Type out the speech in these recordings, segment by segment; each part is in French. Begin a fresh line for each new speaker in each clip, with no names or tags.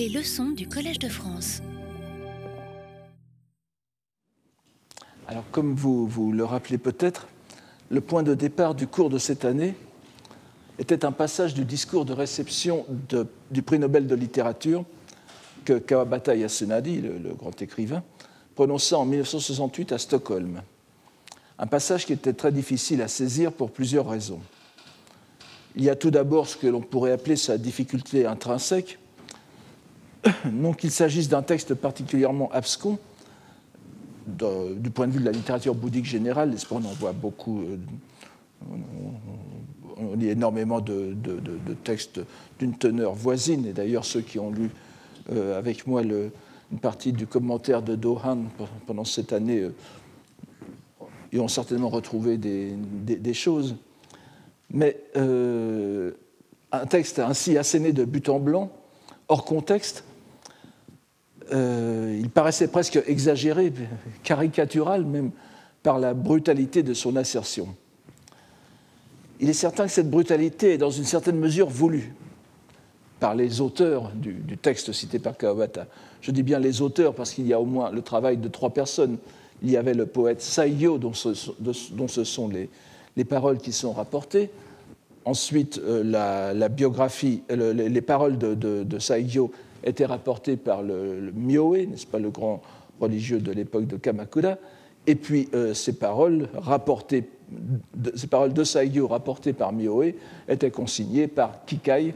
Les leçons du Collège de France.
Alors, comme vous, vous le rappelez peut-être, le point de départ du cours de cette année était un passage du discours de réception du prix Nobel de littérature que Kawabata Yasunadi, le, le grand écrivain, prononça en 1968 à Stockholm. Un passage qui était très difficile à saisir pour plusieurs raisons. Il y a tout d'abord ce que l'on pourrait appeler sa difficulté intrinsèque, non qu'il s'agisse d'un texte particulièrement abscon, du point de vue de la littérature bouddhique générale, on en voit beaucoup, euh, on lit énormément de, textes d'une teneur voisine, et d'ailleurs ceux qui ont lu euh, avec moi une partie du commentaire de Dohan pendant cette année euh, y ont certainement retrouvé des, choses. Mais un texte ainsi asséné de but en blanc, hors contexte, euh, il paraissait presque exagéré, caricatural même, par la brutalité de son assertion. Il est certain que cette brutalité est dans une certaine mesure voulue par les auteurs du, texte cité par Kawabata. Je dis bien les auteurs parce qu'il y a au moins le travail de trois personnes. Il y avait le poète Saiyo, dont ce, sont les, paroles qui sont rapportées. Ensuite, euh, la, biographie, les, paroles de, de, de Saiyo était rapporté par le, Myoe, n'est-ce pas, le grand religieux de l'époque de Kamakura, et puis euh, ces paroles rapportées, de, ces paroles de Saigyo rapportées par Myoe étaient consignées par Kikai,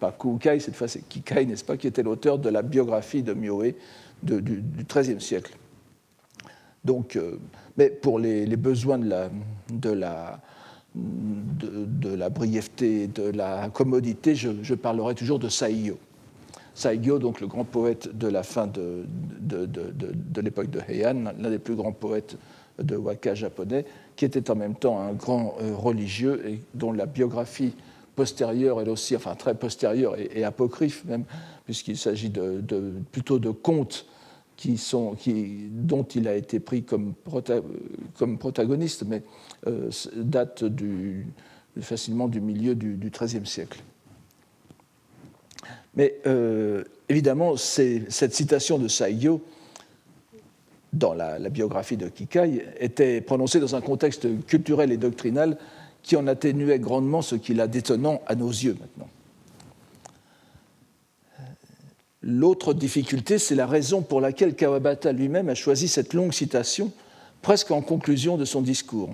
pas Kukai, cette fois c'est Kikai, n'est-ce pas, qui était l'auteur de la biographie de Myoe du XIIIe siècle. Donc, euh, mais pour les, besoins de la, de la, de, la brièveté, de la commodité, je, je parlerai toujours de Saigyo. Saigyo, donc le grand poète de la fin de, l'époque de Heian, l'un des plus grands poètes de waka japonais, qui était en même temps un grand euh, religieux et dont la biographie postérieure, elle aussi, enfin très postérieure et, apocryphe même, puisqu'il s'agit de, plutôt de contes dont il a été pris comme, comme protagoniste, mais euh, date facilement du milieu du XIIIe siècle. Mais euh, évidemment, cette citation de Saigyo, dans la, biographie de Kikai, était prononcée dans un contexte culturel et doctrinal qui en atténuait grandement ce qui l'a détonnant à nos yeux maintenant. L'autre difficulté, c'est la raison pour laquelle Kawabata lui-même a choisi cette longue citation, presque en conclusion de son discours,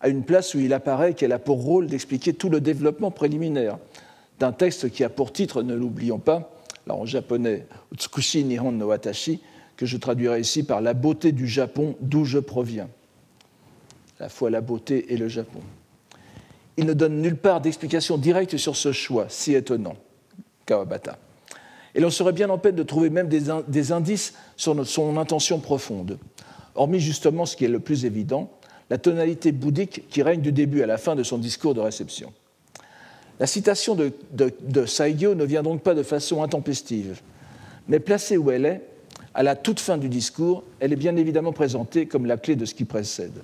à une place où il apparaît qu'elle a pour rôle d'expliquer tout le développement préliminaire d'un texte qui a pour titre, ne l'oublions pas, là en japonais, Utsukushi Nihon no Watashi, que je traduirai ici par La beauté du Japon, d'où je proviens. La fois la beauté et le Japon. Il ne donne nulle part d'explication directe sur ce choix, si étonnant, Kawabata. Et l'on serait bien en peine de trouver même des, indices sur son intention profonde, hormis justement ce qui est le plus évident, la tonalité bouddhique qui règne du début à la fin de son discours de réception. La citation de, de, Saigyo ne vient donc pas de façon intempestive, mais placée où elle est, à la toute fin du discours, elle est bien évidemment présentée comme la clé de ce qui précède.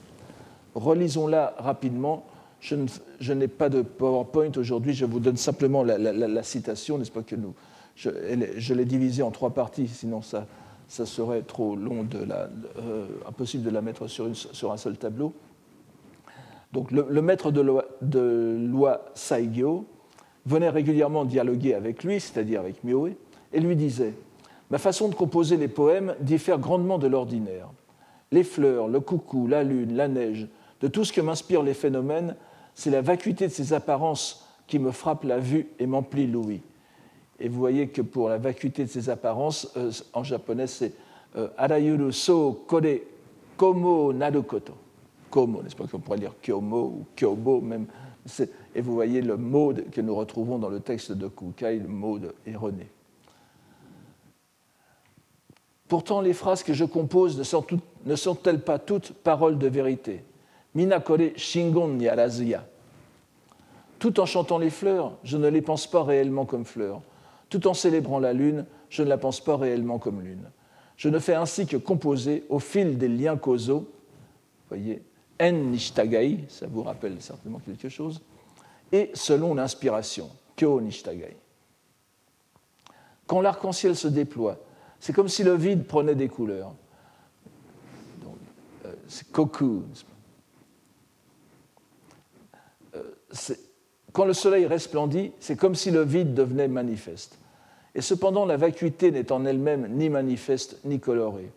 Relisons-la rapidement. Je, n'ai pas de PowerPoint aujourd'hui, je vous donne simplement la, citation, n'est-ce pas que nous. Je, l'ai divisée en trois parties, sinon ça, serait trop long, de euh, impossible de la mettre sur un seul tableau. Donc le, maître de loi, Saigyo venait régulièrement dialoguer avec lui, c'est-à-dire avec Mioe, et lui disait Ma façon de composer les poèmes diffère grandement de l'ordinaire. Les fleurs, le coucou, la lune, la neige, de tout ce que m'inspirent les phénomènes, c'est la vacuité de ces apparences qui me frappe la vue et m'emplit l'ouïe. Et vous voyez que pour la vacuité de ces apparences, euh, en japonais, c'est euh, Arayuru so kore komo narukoto comme, n'est-ce pas qu'on pourrait dire kyomo ou kyobo même. Et vous voyez le mot que nous retrouvons dans le texte de Kukai, le mot erroné. Pourtant, les phrases que je compose ne sont-elles pas toutes paroles de vérité? Minakore shingon yarazuya. Tout en chantant les fleurs, je ne les pense pas réellement comme fleurs. Tout en célébrant la lune, je ne la pense pas réellement comme lune. Je ne fais ainsi que composer au fil des liens causaux, voyez, en nishtagai, ça vous rappelle certainement quelque chose, et selon l'inspiration, kyo nishtagai. Quand l'arc-en-ciel se déploie, c'est comme si le vide prenait des couleurs. Euh, c'est cocoon. Euh, quand le soleil resplendit, c'est comme si le vide devenait manifeste. Et cependant, la vacuité n'est en elle-même ni manifeste ni colorée.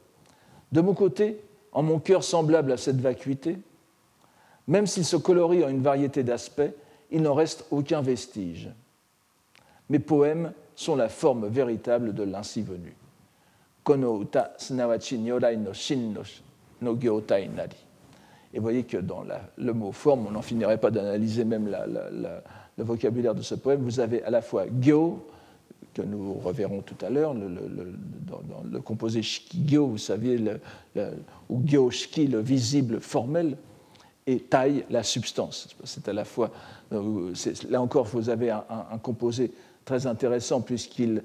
De mon côté, en mon cœur semblable à cette vacuité, même s'il se colorie en une variété d'aspects, il n'en reste aucun vestige. Mes poèmes sont la forme véritable de l'ainsi venu. Kono uta nyorai no shin no. Et vous voyez que dans le mot forme, on n'en finirait pas d'analyser même le vocabulaire de ce poème. Vous avez à la fois gyo, que nous reverrons tout à l'heure, le, dans, le composé shikigyo, vous savez, ou gyoshiki, le visible formel, et tai, la substance. C'est à la fois, euh, là encore, vous avez un, composé très intéressant puisqu'il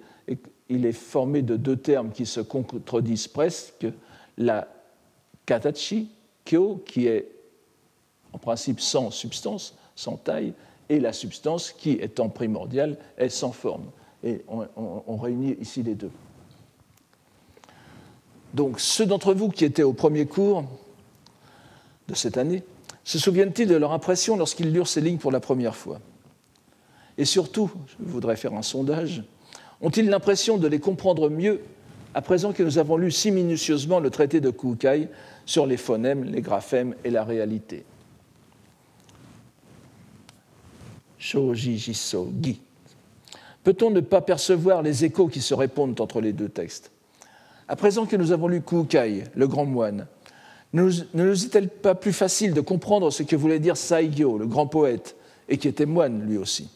il est formé de deux termes qui se contredisent presque, la katachi, kyo, qui est en principe sans substance, sans taille, et la substance qui, étant primordiale, est sans forme. Et on, réunit ici les deux. Donc ceux d'entre vous qui étaient au premier cours de cette année, se souviennent-ils de leur impression lorsqu'ils lurent ces lignes pour la première fois? Et surtout, je voudrais faire un sondage, ont-ils l'impression de les comprendre mieux à présent que nous avons lu si minutieusement le traité de Kukai sur les phonèmes, les graphèmes et la réalité? Peut-on ne pas percevoir les échos qui se répondent entre les deux textes? À présent que nous avons lu Kukai, le grand moine, ne nous est-il pas plus facile de comprendre ce que voulait dire Saigyo, le grand poète, et qui était moine lui aussi?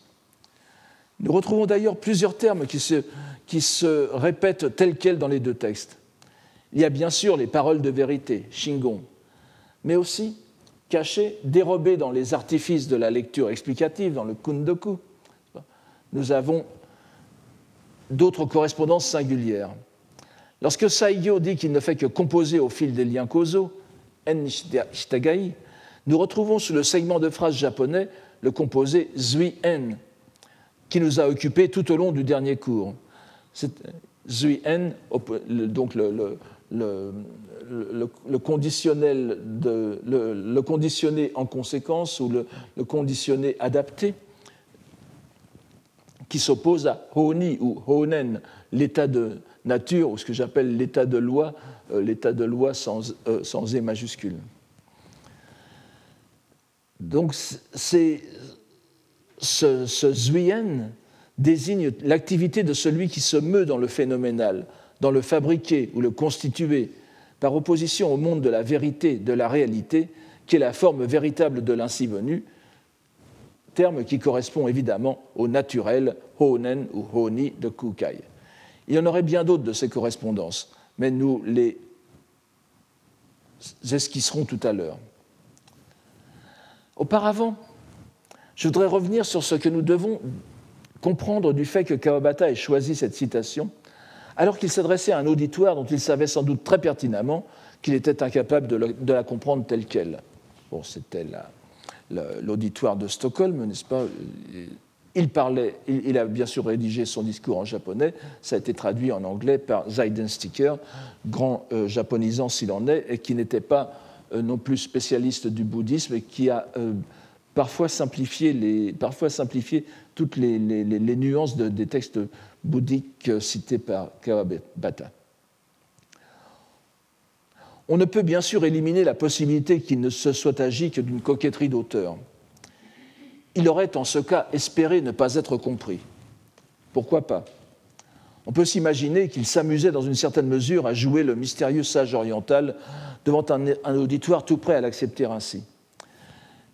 Nous retrouvons d'ailleurs plusieurs termes qui se, qui se répètent tels quels dans les deux textes. Il y a bien sûr les paroles de vérité, Shingon, mais aussi cachées, dérobées dans les artifices de la lecture explicative, dans le kundoku. Nous avons d'autres correspondances singulières. Lorsque Saigyo dit qu'il ne fait que composer au fil des liens causaux, En nous retrouvons sous le segment de phrase japonais le composé Zui En, qui nous a occupés tout au long du dernier cours. Zui En, donc le, le, conditionnel de, le, conditionné en conséquence ou le, conditionné adapté, qui s'oppose à Honi ou Honen, l'état de nature, ou ce que j'appelle l'état de loi, euh, l'état de loi sans, euh, E majuscule. Donc ce, ce zuyen désigne l'activité de celui qui se meut dans le phénoménal, dans le fabriqué ou le constitué, par opposition au monde de la vérité, de la réalité, qui est la forme véritable de l'ainsi venu, terme qui correspond évidemment au naturel Honen ou Honi de Kukai. Il y en aurait bien d'autres de ces correspondances, mais nous les esquisserons tout à l'heure. Auparavant, je voudrais revenir sur ce que nous devons comprendre du fait que Kawabata ait choisi cette citation, alors qu'il s'adressait à un auditoire dont il savait sans doute très pertinemment qu'il était incapable de la comprendre telle qu'elle. Bon, c'était l'auditoire de Stockholm, n'est-ce pas? Il, parlait, il, a bien sûr rédigé son discours en japonais, ça a été traduit en anglais par Zeidensticker, grand euh, japonisant s'il en est, et qui n'était pas euh, non plus spécialiste du bouddhisme et qui a euh, parfois, simplifié les, parfois simplifié toutes les, nuances des textes bouddhiques cités par Kawabata. On ne peut bien sûr éliminer la possibilité qu'il ne se soit agi que d'une coquetterie d'auteur il aurait en ce cas espéré ne pas être compris. Pourquoi pas? On peut s'imaginer qu'il s'amusait dans une certaine mesure à jouer le mystérieux sage oriental devant un, auditoire tout prêt à l'accepter ainsi.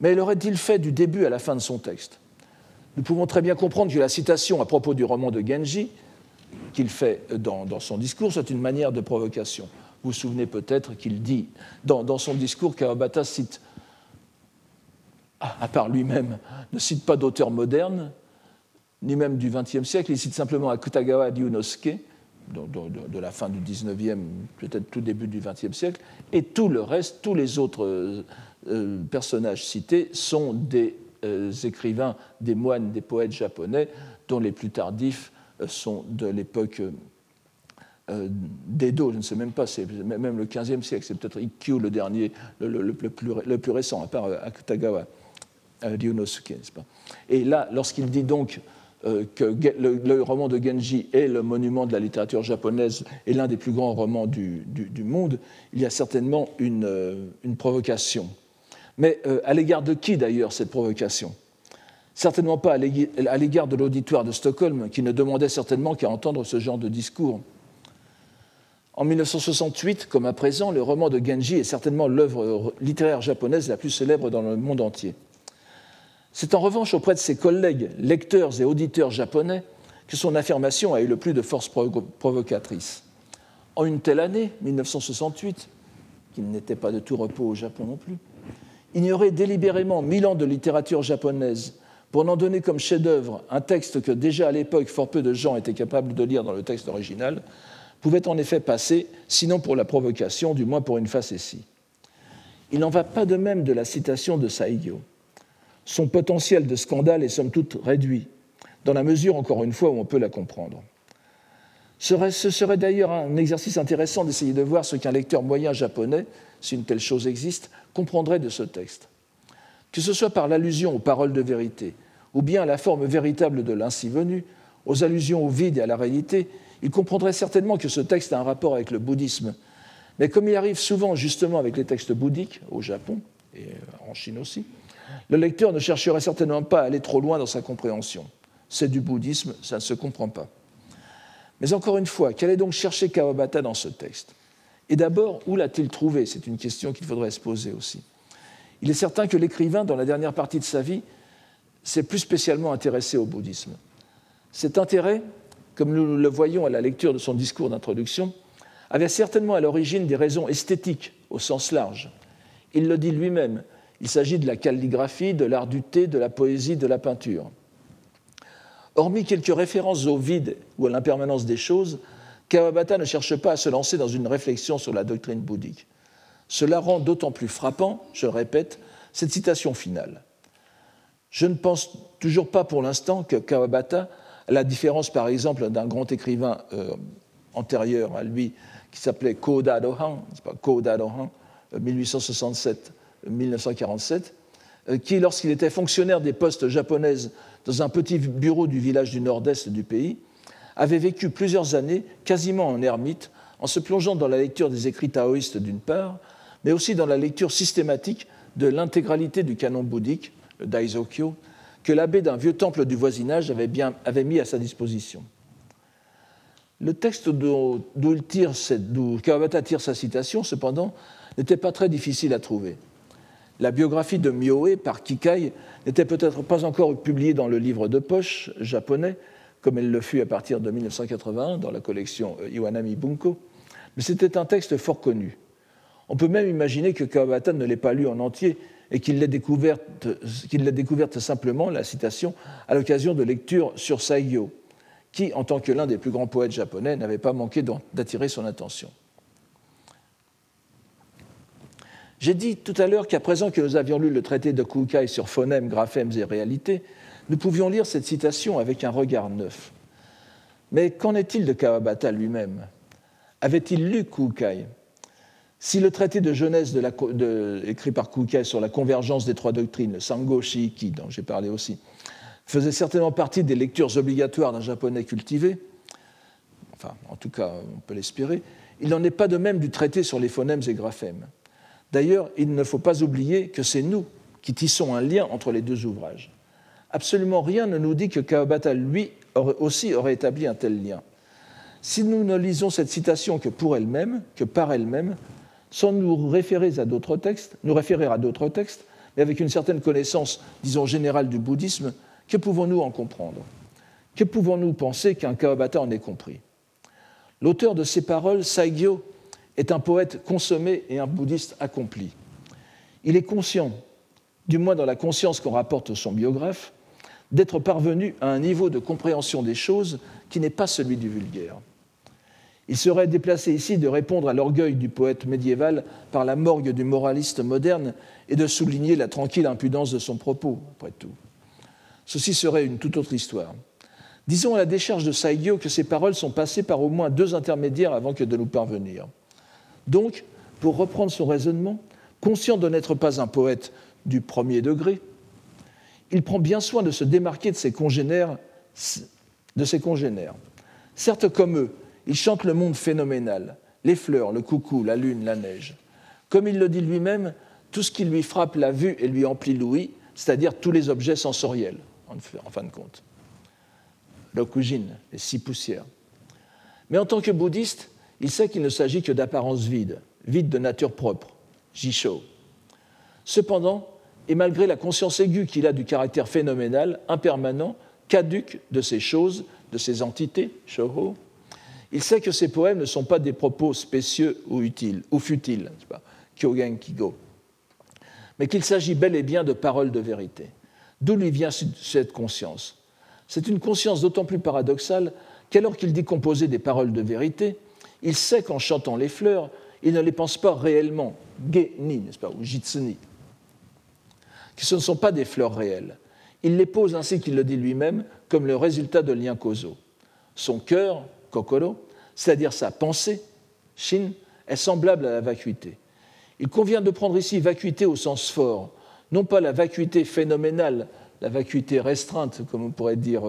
Mais l'aurait-il fait du début à la fin de son texte? Nous pouvons très bien comprendre que la citation à propos du roman de Genji, qu'il fait dans, son discours, soit une manière de provocation. Vous vous souvenez peut-être qu'il dit, dans, son discours, Kawabata cite à part lui-même, ne cite pas d'auteur moderne, ni même du XXe siècle, il cite simplement Akutagawa Ryunosuke, de, la fin du XIXe, peut-être tout début du XXe siècle, et tout le reste, tous les autres euh, euh, personnages cités sont des euh, écrivains, des moines, des poètes japonais, dont les plus tardifs sont de l'époque d'Edo, je ne sais même pas, c'est même le 15e siècle, c'est peut-être Ikkyu le dernier, plus, le, plus, récent, à part Akutagawa, Ryunosuke, n'est-ce pas? Et là, lorsqu'il dit donc euh, que le, roman de Genji est le monument de la littérature japonaise et l'un des plus grands romans du, monde, il y a certainement une, euh, provocation. Mais euh, à l'égard de qui d'ailleurs cette provocation? Certainement pas à l'égard de l'auditoire de Stockholm, qui ne demandait certainement qu'à entendre ce genre de discours. En 1968, comme à présent, le roman de Genji est certainement l'œuvre littéraire japonaise la plus célèbre dans le monde entier. C'est en revanche auprès de ses collègues lecteurs et auditeurs japonais que son affirmation a eu le plus de force provocatrice. En une telle année, 1968, qui n'était pas de tout repos au Japon non plus, ignorer délibérément mille ans de littérature japonaise pour n'en donner comme chef-d'œuvre un texte que déjà à l'époque fort peu de gens étaient capables de lire dans le texte original, pouvait en effet passer, sinon pour la provocation, du moins pour une facétie. Il n'en va pas de même de la citation de Saigyo son potentiel de scandale est somme toute réduit, dans la mesure, encore une fois, où on peut la comprendre. Ce serait d'ailleurs un exercice intéressant d'essayer de voir ce qu'un lecteur moyen japonais, si une telle chose existe, comprendrait de ce texte. Que ce soit par l'allusion aux paroles de vérité, ou bien à la forme véritable de l'ainsi venu, aux allusions au vide et à la réalité, il comprendrait certainement que ce texte a un rapport avec le bouddhisme. Mais comme il arrive souvent justement avec les textes bouddhiques, au Japon et en Chine aussi, le lecteur ne chercherait certainement pas à aller trop loin dans sa compréhension. C'est du bouddhisme, ça ne se comprend pas. Mais encore une fois, qu'allait donc chercher Kawabata dans ce texte? Et d'abord, où l'a-t-il trouvé? C'est une question qu'il faudrait se poser aussi. Il est certain que l'écrivain, dans la dernière partie de sa vie, s'est plus spécialement intéressé au bouddhisme. Cet intérêt, comme nous le voyons à la lecture de son discours d'introduction, avait certainement à l'origine des raisons esthétiques au sens large. Il le dit lui-même il s'agit de la calligraphie, de l'art du thé, de la poésie, de la peinture. Hormis quelques références au vide ou à l'impermanence des choses, Kawabata ne cherche pas à se lancer dans une réflexion sur la doctrine bouddhique. Cela rend d'autant plus frappant, je répète, cette citation finale. Je ne pense toujours pas pour l'instant que Kawabata, à la différence par exemple d'un grand écrivain euh, antérieur à lui qui s'appelait Koda Dohan, Koda Dohan, 1867 1947, euh, qui, lorsqu'il était fonctionnaire des postes japonaises dans un petit bureau du village du nord-est du pays, avait vécu plusieurs années quasiment en ermite, en se plongeant dans la lecture des écrits taoïstes d'une part, mais aussi dans la lecture systématique de l'intégralité du canon bouddhique, le Daizokyo, que l'abbé d'un vieux temple du voisinage avait, bien, avait mis à sa disposition. Le texte d'où Kawabata tire sa citation, cependant, n'était pas très difficile à trouver. La biographie de Myoe par Kikai n'était peut-être pas encore publiée dans le livre de poche japonais, comme elle le fut à partir de 1981 dans la collection euh, Iwanami Bunko, mais c'était un texte fort connu. On peut même imaginer que Kawabata ne l'ait pas lu en entier et qu'il l'ait découverte, découverte, simplement, la citation, à l'occasion de lectures sur Saigyo, qui, en tant que l'un des plus grands poètes japonais, n'avait pas manqué d'attirer son attention. J'ai dit tout à l'heure qu'à présent que nous avions lu le traité de Kukai sur phonèmes, graphèmes et réalités, nous pouvions lire cette citation avec un regard neuf. Mais qu'en est-il de Kawabata lui-même? Avait-il lu Kukai Si le traité de Genèse écrit par Kukai sur la convergence des trois doctrines, le Sango Shiiki, dont j'ai parlé aussi, faisait certainement partie des lectures obligatoires d'un japonais cultivé, enfin, en tout cas, on peut l'espérer, il n'en est pas de même du traité sur les phonèmes et graphèmes. D'ailleurs, il ne faut pas oublier que c'est nous qui tissons un lien entre les deux ouvrages. Absolument rien ne nous dit que Kawabata, lui, aussi aurait établi un tel lien. Si nous ne lisons cette citation que pour elle-même, que par elle-même, sans nous référer à d'autres textes, nous référer à d'autres textes, mais avec une certaine connaissance, disons, générale du bouddhisme, que pouvons-nous en comprendre? Que pouvons-nous penser qu'un Kawabata en ait compris? L'auteur de ces paroles, Saigyo, est un poète consommé et un bouddhiste accompli. Il est conscient, du moins dans la conscience qu'on rapporte son biographe, d'être parvenu à un niveau de compréhension des choses qui n'est pas celui du vulgaire. Il serait déplacé ici de répondre à l'orgueil du poète médiéval par la morgue du moraliste moderne et de souligner la tranquille impudence de son propos, après tout. Ceci serait une toute autre histoire. Disons à la décharge de Saigyo que ces paroles sont passées par au moins deux intermédiaires avant que de nous parvenir. Donc, pour reprendre son raisonnement, conscient de n'être pas un poète du premier degré, il prend bien soin de se démarquer de ses congénères. Certes, comme eux, il chante le monde phénoménal, les fleurs, le coucou, la lune, la neige. Comme il le dit lui-même, tout ce qui lui frappe la vue et lui emplit l'ouïe, c'est-à-dire tous les objets sensoriels, en fin de compte. L'okujin, les six poussières. Mais en tant que bouddhiste, il sait qu'il ne s'agit que d'apparence vide, vide de nature propre, jisho. Cependant, et malgré la conscience aiguë qu'il a du caractère phénoménal, impermanent, caduque de ces choses, de ces entités, shoho, il sait que ces poèmes ne sont pas des propos spécieux ou utiles, ou futiles, pas, kyogen kigo, mais qu'il s'agit bel et bien de paroles de vérité. D'où lui vient cette conscience? C'est une conscience d'autant plus paradoxale qu'alors qu'il dit composer des paroles de vérité, il sait qu'en chantant les fleurs, il ne les pense pas réellement, ge-ni, n'est-ce pas, ou jitsuni, que ce ne sont pas des fleurs réelles. Il les pose ainsi qu'il le dit lui-même comme le résultat de liens causaux. Son cœur, kokoro, c'est-à-dire sa pensée, shin, est semblable à la vacuité. Il convient de prendre ici vacuité au sens fort, non pas la vacuité phénoménale, la vacuité restreinte, comme on pourrait dire,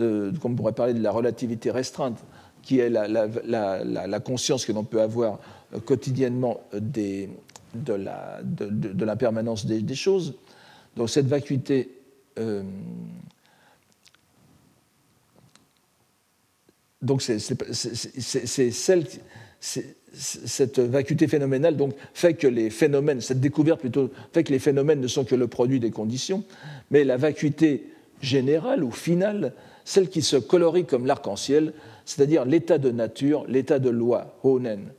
euh, comme on pourrait parler de la relativité restreinte, qui est la, conscience que l'on peut avoir euh, quotidiennement de l'impermanence des, choses. Donc cette vacuité euh, donc cette vacuité phénoménale donc fait que les phénomènes, cette découverte plutôt, fait que les phénomènes ne sont que le produit des conditions, mais la vacuité générale ou finale, celle qui se colorie comme l'arc-en-ciel, c'est-à-dire l'état de nature, l'état de loi, honen.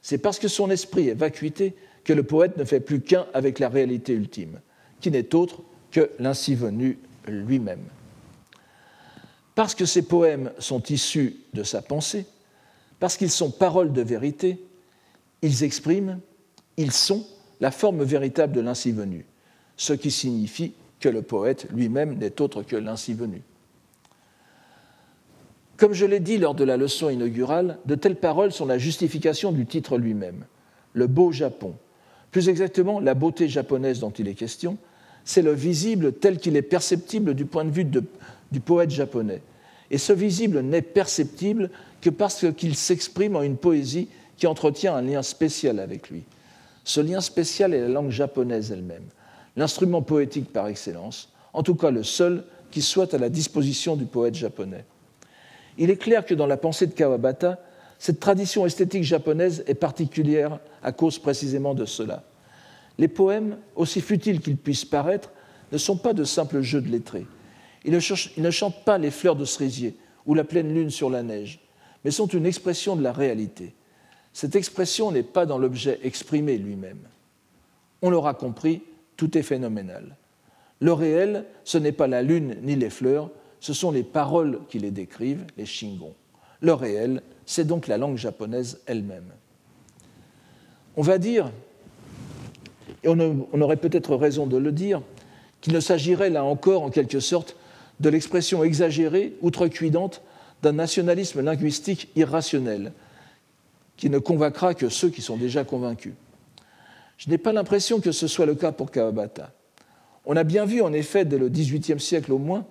C'est parce que son esprit est vacuité que le poète ne fait plus qu'un avec la réalité ultime qui n'est autre que l'ainsi venu lui-même. Parce que ces poèmes sont issus de sa pensée, parce qu'ils sont paroles de vérité, ils expriment, ils sont la forme véritable de l'ainsi venu, ce qui signifie que le poète lui-même n'est autre que l'ainsi venu. Comme je l'ai dit lors de la leçon inaugurale, de telles paroles sont la justification du titre lui-même, le beau Japon. Plus exactement, la beauté japonaise dont il est question, c'est le visible tel qu'il est perceptible du point de vue du poète japonais. Et ce visible n'est perceptible que parce qu'il s'exprime en une poésie qui entretient un lien spécial avec lui. Ce lien spécial est la langue japonaise elle-même, l'instrument poétique par excellence, en tout cas le seul qui soit à la disposition du poète japonais. Il est clair que dans la pensée de Kawabata, cette tradition esthétique japonaise est particulière à cause précisément de cela. Les poèmes, aussi futiles qu'ils puissent paraître, ne sont pas de simples jeux de lettrés. Ils ne, chantent pas les fleurs de cerisier ou la pleine lune sur la neige, mais sont une expression de la réalité. Cette expression n'est pas dans l'objet exprimé lui-même. On l'aura compris, tout est phénoménal. Le réel, ce n'est pas la lune ni les fleurs, ce sont les paroles qui les décrivent, les shingon. Le réel, c'est donc la langue japonaise elle-même. On va dire et on, aurait peut-être raison de le dire, qu'il ne s'agirait là encore, en quelque sorte, de l'expression exagérée, outrecuidante, d'un nationalisme linguistique irrationnel, qui ne convaincra que ceux qui sont déjà convaincus. Je n'ai pas l'impression que ce soit le cas pour Kawabata. On a bien vu, en effet, dès le XVIIIe siècle au moins,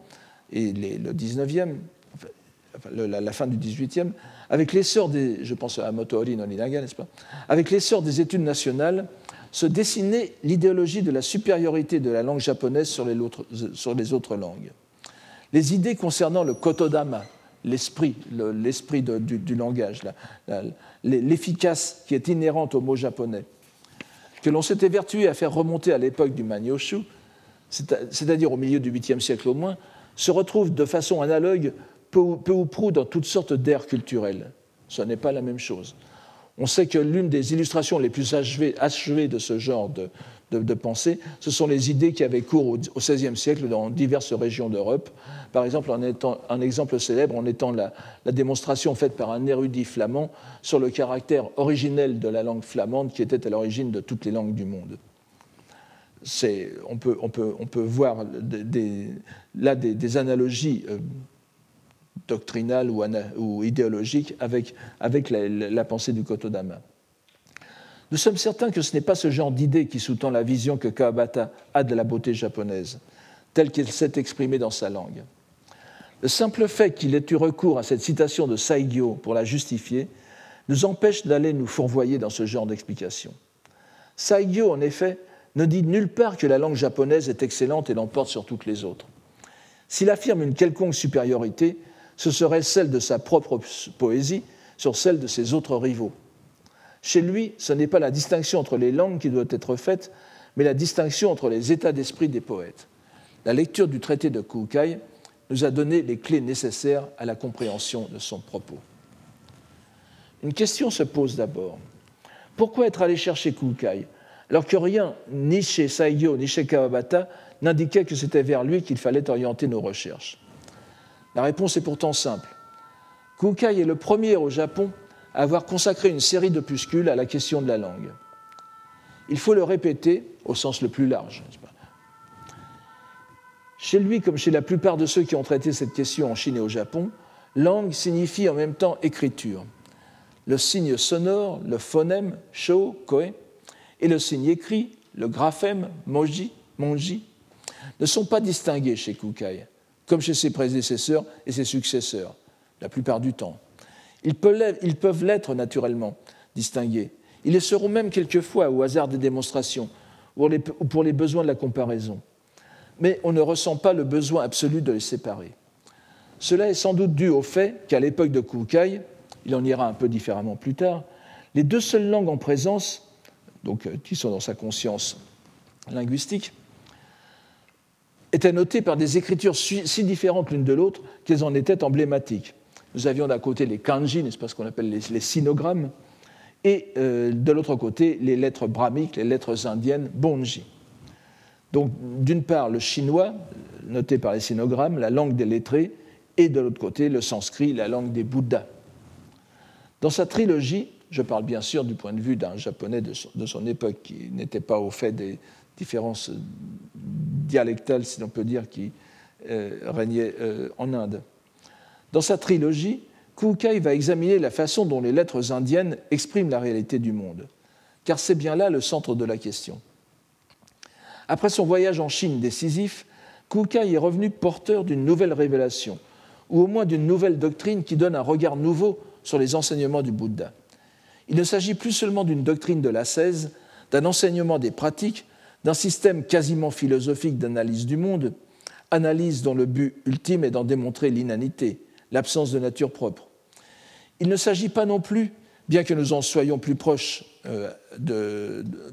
et le XIXe, enfin, la, fin du XVIIIe, avec l'essor des, je pense à Motohori Noninaga, n'est-ce pas, avec l'essor des études nationales, se dessinait l'idéologie de la supériorité de la langue japonaise sur les autres, langues. Les idées concernant le kotodama, l'esprit, l'esprit du, langage, l'efficace qui est inhérente au mot japonais, que l'on s'était vertué à faire remonter à l'époque du Manyoshu, c'est-à-dire au milieu du 8e siècle au moins, se retrouve de façon analogue peu, peu ou prou dans toutes sortes d'ères culturelles. Ce n'est pas la même chose. On sait que l'une des illustrations les plus achevées, de ce genre de, pensée, ce sont les idées qui avaient cours au XVIe siècle dans diverses régions d'Europe. Par exemple, un exemple célèbre en étant la, démonstration faite par un érudit flamand sur le caractère originel de la langue flamande qui était à l'origine de toutes les langues du monde. On peut, voir là des, analogies euh, doctrinale ou, idéologique avec, avec la, pensée du Kotodama. Nous sommes certains que ce n'est pas ce genre d'idée qui sous-tend la vision que Kawabata a de la beauté japonaise, telle qu'elle s'est exprimée dans sa langue. Le simple fait qu'il ait eu recours à cette citation de Saigyo pour la justifier nous empêche d'aller nous fourvoyer dans ce genre d'explication. Saigyo, en effet, ne dit nulle part que la langue japonaise est excellente et l'emporte sur toutes les autres. S'il affirme une quelconque supériorité, ce serait celle de sa propre poésie sur celle de ses autres rivaux. Chez lui, ce n'est pas la distinction entre les langues qui doit être faite, mais la distinction entre les états d'esprit des poètes. La lecture du traité de Kukai nous a donné les clés nécessaires à la compréhension de son propos. Une question se pose d'abord. Pourquoi être allé chercher Kukai? Alors que rien, ni chez Saigyo ni chez Kawabata, n'indiquait que c'était vers lui qu'il fallait orienter nos recherches La réponse est pourtant simple. Kukai est le premier au Japon à avoir consacré une série d'opuscules à la question de la langue. Il faut le répéter au sens le plus large. Chez lui, comme chez la plupart de ceux qui ont traité cette question en Chine et au Japon, langue signifie en même temps écriture. Le signe sonore, le phonème, sho, koe, et le signe écrit, le graphème, moji, monji, ne sont pas distingués chez Kukai, comme chez ses prédécesseurs et ses successeurs, la plupart du temps. Ils peuvent l'être naturellement distingués. Ils le seront même quelquefois au hasard des démonstrations ou pour les besoins de la comparaison mais on ne ressent pas le besoin absolu de les séparer. Cela est sans doute dû au fait qu'à l'époque de Kukai, il en ira un peu différemment plus tard, les deux seules langues en présence, donc, euh, qui sont dans sa conscience linguistique, étaient notées par des écritures si différentes l'une de l'autre qu'elles en étaient emblématiques. Nous avions d'un côté les kanji, n'est-ce pas ce qu'on appelle les, sinogrammes, et euh, de l'autre côté les lettres brahmiques, les lettres indiennes, bonji. Donc, d'une part, le chinois, noté par les sinogrammes, la langue des lettrés, et de l'autre côté, le sanskrit, la langue des Bouddhas. Dans sa trilogie, je parle bien sûr du point de vue d'un japonais de son, époque qui n'était pas au fait des différences dialectales, si l'on peut dire, qui euh, régnaient euh, en Inde. Dans sa trilogie, Kukai va examiner la façon dont les lettres indiennes expriment la réalité du monde, car c'est bien là le centre de la question. Après son voyage en Chine décisif, Kukai est revenu porteur d'une nouvelle révélation, ou au moins d'une nouvelle doctrine qui donne un regard nouveau sur les enseignements du Bouddha. Il ne s'agit plus seulement d'une doctrine de l'ascèse, d'un enseignement des pratiques, d'un système quasiment philosophique d'analyse du monde, analyse dont le but ultime est d'en démontrer l'inanité, l'absence de nature propre. Il ne s'agit pas non plus bien que nous en soyons plus proches, euh,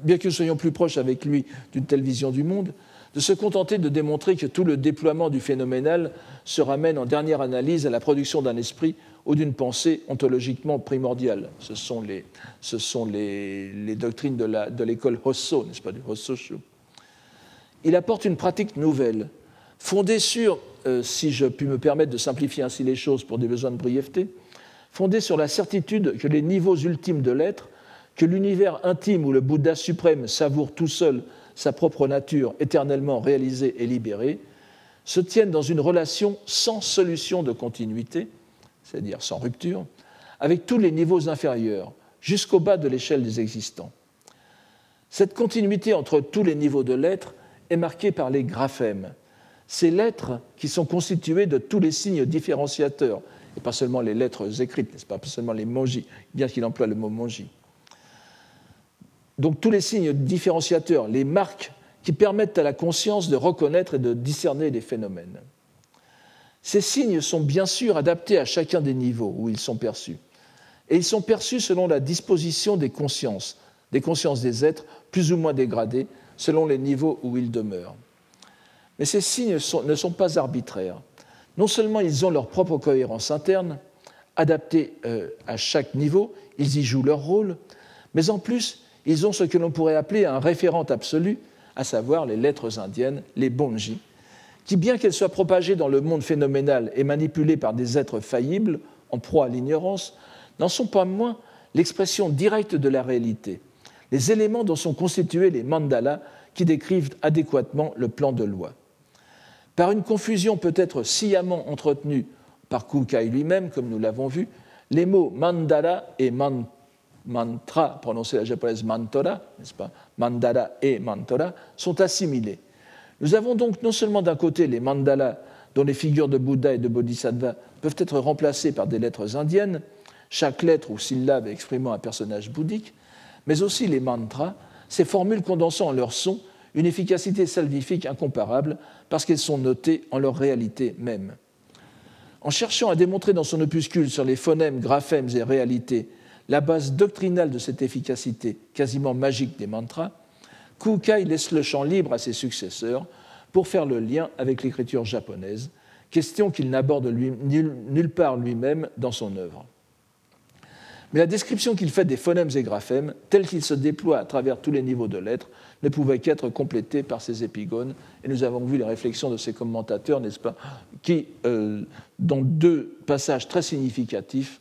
bien que nous soyons plus proches avec lui d'une telle vision du monde, de se contenter de démontrer que tout le déploiement du phénoménal se ramène en dernière analyse à la production d'un esprit ou d'une pensée ontologiquement primordiale. Ce sont les, doctrines de l'école Hosso, n'est-ce pas, du. Il apporte une pratique nouvelle, fondée sur, euh, si je puis me permettre de simplifier ainsi les choses pour des besoins de brièveté, fondée sur la certitude que les niveaux ultimes de l'être, que l'univers intime où le Bouddha suprême savoure tout seul sa propre nature éternellement réalisée et libérée, se tiennent dans une relation sans solution de continuité, c'est-à-dire sans rupture, avec tous les niveaux inférieurs, jusqu'au bas de l'échelle des existants. Cette continuité entre tous les niveaux de l'être est marquée par les graphèmes, ces lettres qui sont constituées de tous les signes différenciateurs et pas seulement les lettres écrites, n'est-ce pas, pas seulement les monji, bien qu'il emploie le mot monji. Donc tous les signes différenciateurs, les marques qui permettent à la conscience de reconnaître et de discerner les phénomènes. Ces signes sont bien sûr adaptés à chacun des niveaux où ils sont perçus. Et ils sont perçus selon la disposition des consciences, des consciences des êtres plus ou moins dégradés, selon les niveaux où ils demeurent. Mais ces signes ne sont pas arbitraires non seulement ils ont leur propre cohérence interne, adaptée euh, à chaque niveau, ils y jouent leur rôle, mais en plus, ils ont ce que l'on pourrait appeler un référent absolu, à savoir les lettres indiennes, les bonji, qui, bien qu'elles soient propagées dans le monde phénoménal et manipulées par des êtres faillibles, en proie à l'ignorance, n'en sont pas moins l'expression directe de la réalité, les éléments dont sont constitués les mandalas qui décrivent adéquatement le plan de loi. Par une confusion peut-être sciemment entretenue par Kukai lui-même, comme nous l'avons vu, les mots mandala et mantra, prononcés à la japonaise mantora, n'est-ce pas? Mandala et mantora, sont assimilés. Nous avons donc non seulement d'un côté les mandalas dont les figures de Bouddha et de Bodhisattva peuvent être remplacées par des lettres indiennes, chaque lettre ou syllabe exprimant un personnage bouddhique, mais aussi les mantras, ces formules condensant en leur son une efficacité salvifique incomparable parce qu'elles sont notées en leur réalité même. En cherchant à démontrer dans son opuscule sur les phonèmes, graphèmes et réalités la base doctrinale de cette efficacité quasiment magique des mantras, Kukai laisse le champ libre à ses successeurs pour faire le lien avec l'écriture japonaise, question qu'il n'aborde nulle part lui-même dans son œuvre. Mais la description qu'il fait des phonèmes et graphèmes, tels qu'ils se déploient à travers tous les niveaux de lettres, ne pouvait qu'être complétée par ces épigones. Et nous avons vu les réflexions de ces commentateurs, n'est-ce pas, qui, euh, dans deux passages très significatifs,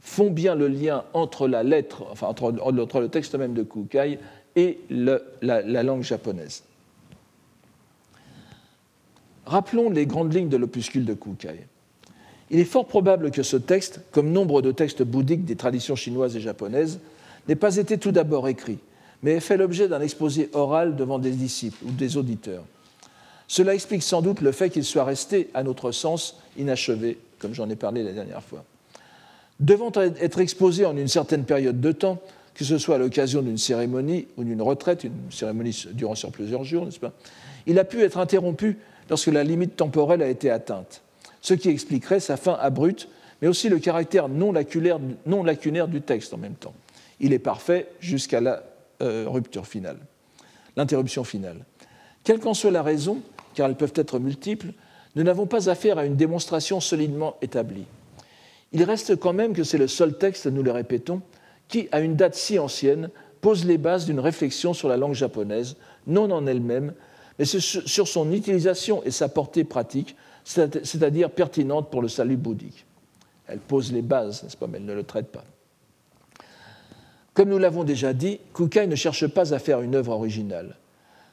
font bien le lien entre la lettre, enfin entre, le texte même de Kukai et la, la langue japonaise. Rappelons les grandes lignes de l'opuscule de Kukai. Il est fort probable que ce texte, comme nombre de textes bouddhiques des traditions chinoises et japonaises, n'ait pas été tout d'abord écrit, mais ait fait l'objet d'un exposé oral devant des disciples ou des auditeurs. Cela explique sans doute le fait qu'il soit resté, à notre sens, inachevé, comme j'en ai parlé la dernière fois. Devant être exposé en une certaine période de temps, que ce soit à l'occasion d'une cérémonie ou d'une retraite, une cérémonie durant sur plusieurs jours, n'est-ce pas, il a pu être interrompu lorsque la limite temporelle a été atteinte ce qui expliquerait sa fin abrupte, mais aussi le caractère non lacunaire, non lacunaire du texte en même temps. Il est parfait jusqu'à la euh, rupture finale, l'interruption finale. Quelle qu'en soit la raison, car elles peuvent être multiples, nous n'avons pas affaire à une démonstration solidement établie. Il reste quand même que c'est le seul texte, nous le répétons, qui, à une date si ancienne, pose les bases d'une réflexion sur la langue japonaise, non en elle-même, mais sur son utilisation et sa portée pratique, c'est-à-dire pertinente pour le salut bouddhique. Elle pose les bases, n'est-ce pas, mais elle ne le traite pas. Comme nous l'avons déjà dit, Kukai ne cherche pas à faire une œuvre originale.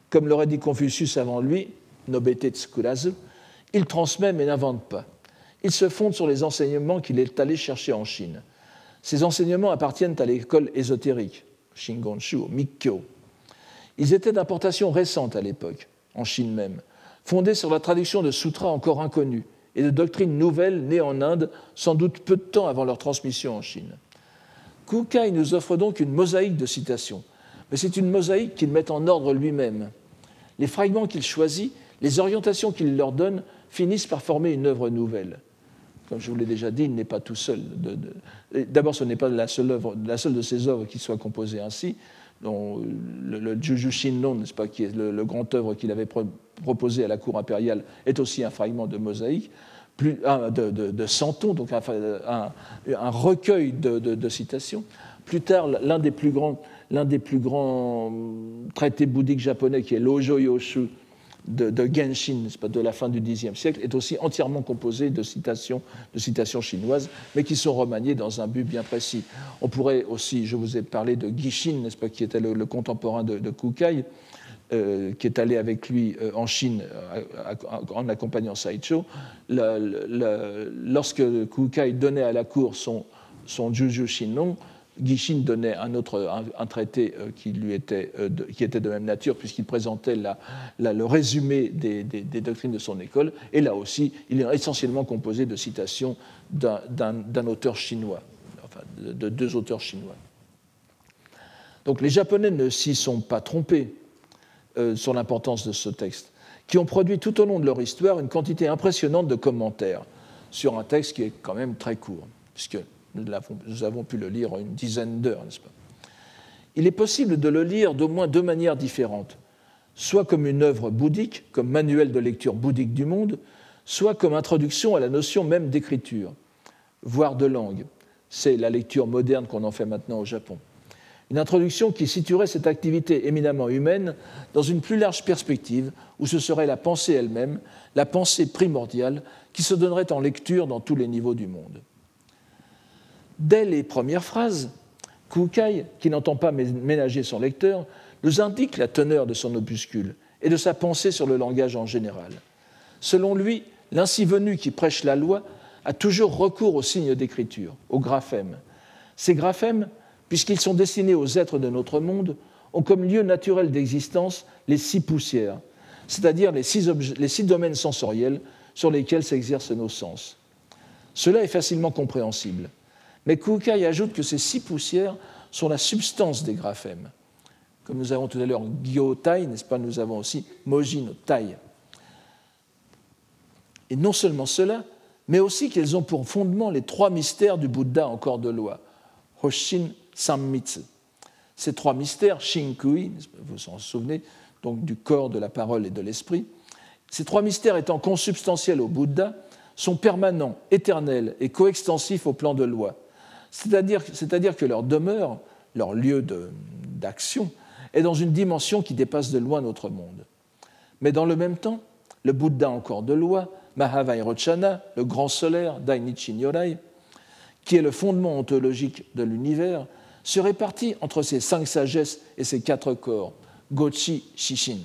Comme l'aurait dit Confucius avant lui, Nobete Tsukurazu, il transmet mais n'invente pas. Il se fonde sur les enseignements qu'il est allé chercher en Chine. Ces enseignements appartiennent à l'école ésotérique, Shingonshu, Mikkyo. Ils étaient d'importation récente à l'époque, en Chine même, fondée sur la traduction de sutras encore inconnus et de doctrines nouvelles nées en Inde, sans doute peu de temps avant leur transmission en Chine. Kukai nous offre donc une mosaïque de citations, mais c'est une mosaïque qu'il met en ordre lui-même. Les fragments qu'il choisit, les orientations qu'il leur donne, finissent par former une œuvre nouvelle. Comme je vous l'ai déjà dit, il n'est pas tout seul. D'abord, ce n'est pas la seule, la seule de ses œuvres qui soit composée ainsi, dont le, le Juju Shinnon, n'est-ce pas, qui est le, grand œuvre qu'il avait proposé à la cour impériale, est aussi un fragment de mosaïque, de, de, Santon, donc un, recueil de, citations. Plus tard, l'un des plus grands, grands traités bouddhiques japonais, qui est l'Ojo Yoshu, de, Genshin, pas, de la fin du Xe siècle, est aussi entièrement composé de citations, de citations chinoises, mais qui sont remaniées dans un but bien précis. On pourrait aussi, je vous ai parlé de Gishin, n'est-ce pas, qui était le, contemporain de, Kukai, euh, qui est allé avec lui euh, en Chine en accompagnant Saicho. lorsque Kukai donnait à la cour son, son Juju Shinnon, Gishin donnait un autre un, traité euh, qui, lui était, euh, de, qui était de même nature, puisqu'il présentait la, le résumé des, doctrines de son école. Et là aussi, il est essentiellement composé de citations d'un auteur chinois, enfin de, deux auteurs chinois. Donc les Japonais ne s'y sont pas trompés euh, sur l'importance de ce texte, qui ont produit tout au long de leur histoire une quantité impressionnante de commentaires sur un texte qui est quand même très court, puisque nous avons, pu le lire en une dizaine d'heures, n'est-ce pas? Il est possible de le lire d'au moins deux manières différentes, soit comme une œuvre bouddhique, comme manuel de lecture bouddhique du monde, soit comme introduction à la notion même d'écriture, voire de langue. C'est la lecture moderne qu'on en fait maintenant au Japon. Une introduction qui situerait cette activité éminemment humaine dans une plus large perspective où ce serait la pensée elle-même, la pensée primordiale, qui se donnerait en lecture dans tous les niveaux du monde. Dès les premières phrases, Kukai, qui n'entend pas ménager son lecteur, nous indique la teneur de son opuscule et de sa pensée sur le langage en général. Selon lui, l'ainsi venu qui prêche la loi a toujours recours aux signes d'écriture, aux graphèmes. Ces graphèmes, puisqu'ils sont destinés aux êtres de notre monde, ont comme lieu naturel d'existence les six poussières, c'est-à-dire les, les six, domaines sensoriels sur lesquels s'exercent nos sens. Cela est facilement compréhensible. Mais Kukai ajoute que ces six poussières sont la substance des graphèmes. Comme nous avons tout à l'heure Gyo-Tai, n'est-ce pas, nous avons aussi Mojin Tai. Et non seulement cela, mais aussi qu'elles ont pour fondement les trois mystères du Bouddha en corps de loi, Hoshin Sammitsu. Ces trois mystères, Shinkui, vous vous en souvenez, donc du corps, de la parole et de l'esprit, ces trois mystères étant consubstantiels au Bouddha, sont permanents, éternels et coextensifs au plan de loi. C'est-à-dire que leur demeure, leur lieu d'action, est dans une dimension qui dépasse de loin notre monde. Mais dans le même temps, le Bouddha encore de loi, Mahavairochana, le grand solaire, Dainichi Nyorai, qui est le fondement ontologique de l'univers, se répartit entre ces cinq sagesses et ces quatre corps, Gochi Shishin.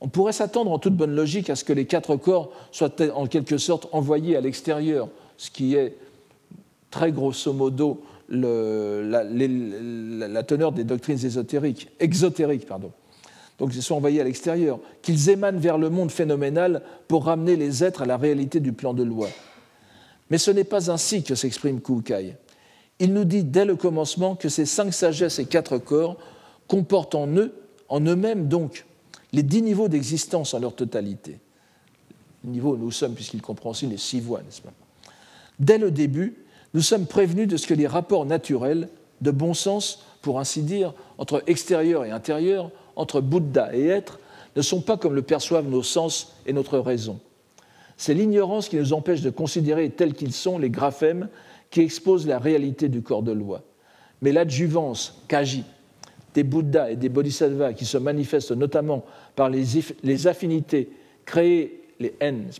On pourrait s'attendre en toute bonne logique à ce que les quatre corps soient en quelque sorte envoyés à l'extérieur, ce qui est très grosso modo la, teneur des doctrines ésotériques, exotériques. Pardon. Donc ils sont envoyés à l'extérieur, qu'ils émanent vers le monde phénoménal pour ramener les êtres à la réalité du plan de loi. Mais ce n'est pas ainsi que s'exprime Kukai. Il nous dit dès le commencement que ces cinq sagesses et quatre corps comportent en eux, en eux-mêmes donc, les dix niveaux d'existence en leur totalité. Le niveau où nous sommes, puisqu'il comprend aussi les six voies, n'est-ce pas? Dès le début, nous sommes prévenus de ce que les rapports naturels, de bon sens, pour ainsi dire, entre extérieur et intérieur, entre Bouddha et être, ne sont pas comme le perçoivent nos sens et notre raison. C'est l'ignorance qui nous empêche de considérer tels qu'ils sont les graphèmes qui exposent la réalité du corps de loi. Mais l'adjuvance, kaji, des Bouddhas et des Bodhisattvas qui se manifestent notamment par les, affinités créées, les haines,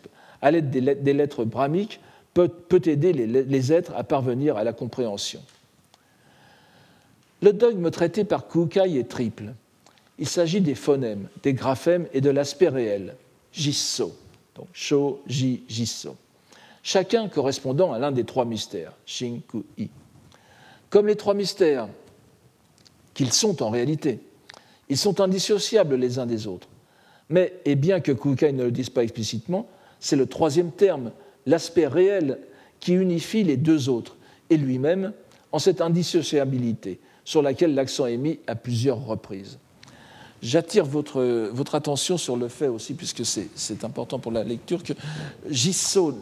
à l'aide des lettres brahmiques, peut, aider les, êtres à parvenir à la compréhension. Le dogme traité par Kukai est triple. Il s'agit des phonèmes, des graphèmes et de l'aspect réel, jisso, donc sho, ji, chacun correspondant à l'un des trois mystères, shin-ku-i. Comme les trois mystères qu'ils sont en réalité, ils sont indissociables les uns des autres. Mais, et bien que Kukai ne le dise pas explicitement, c'est le troisième terme l'aspect réel qui unifie les deux autres et lui-même en cette indissociabilité sur laquelle l'accent est mis à plusieurs reprises. J'attire votre, votre, attention sur le fait aussi, puisque c'est important pour la lecture, que Gisso,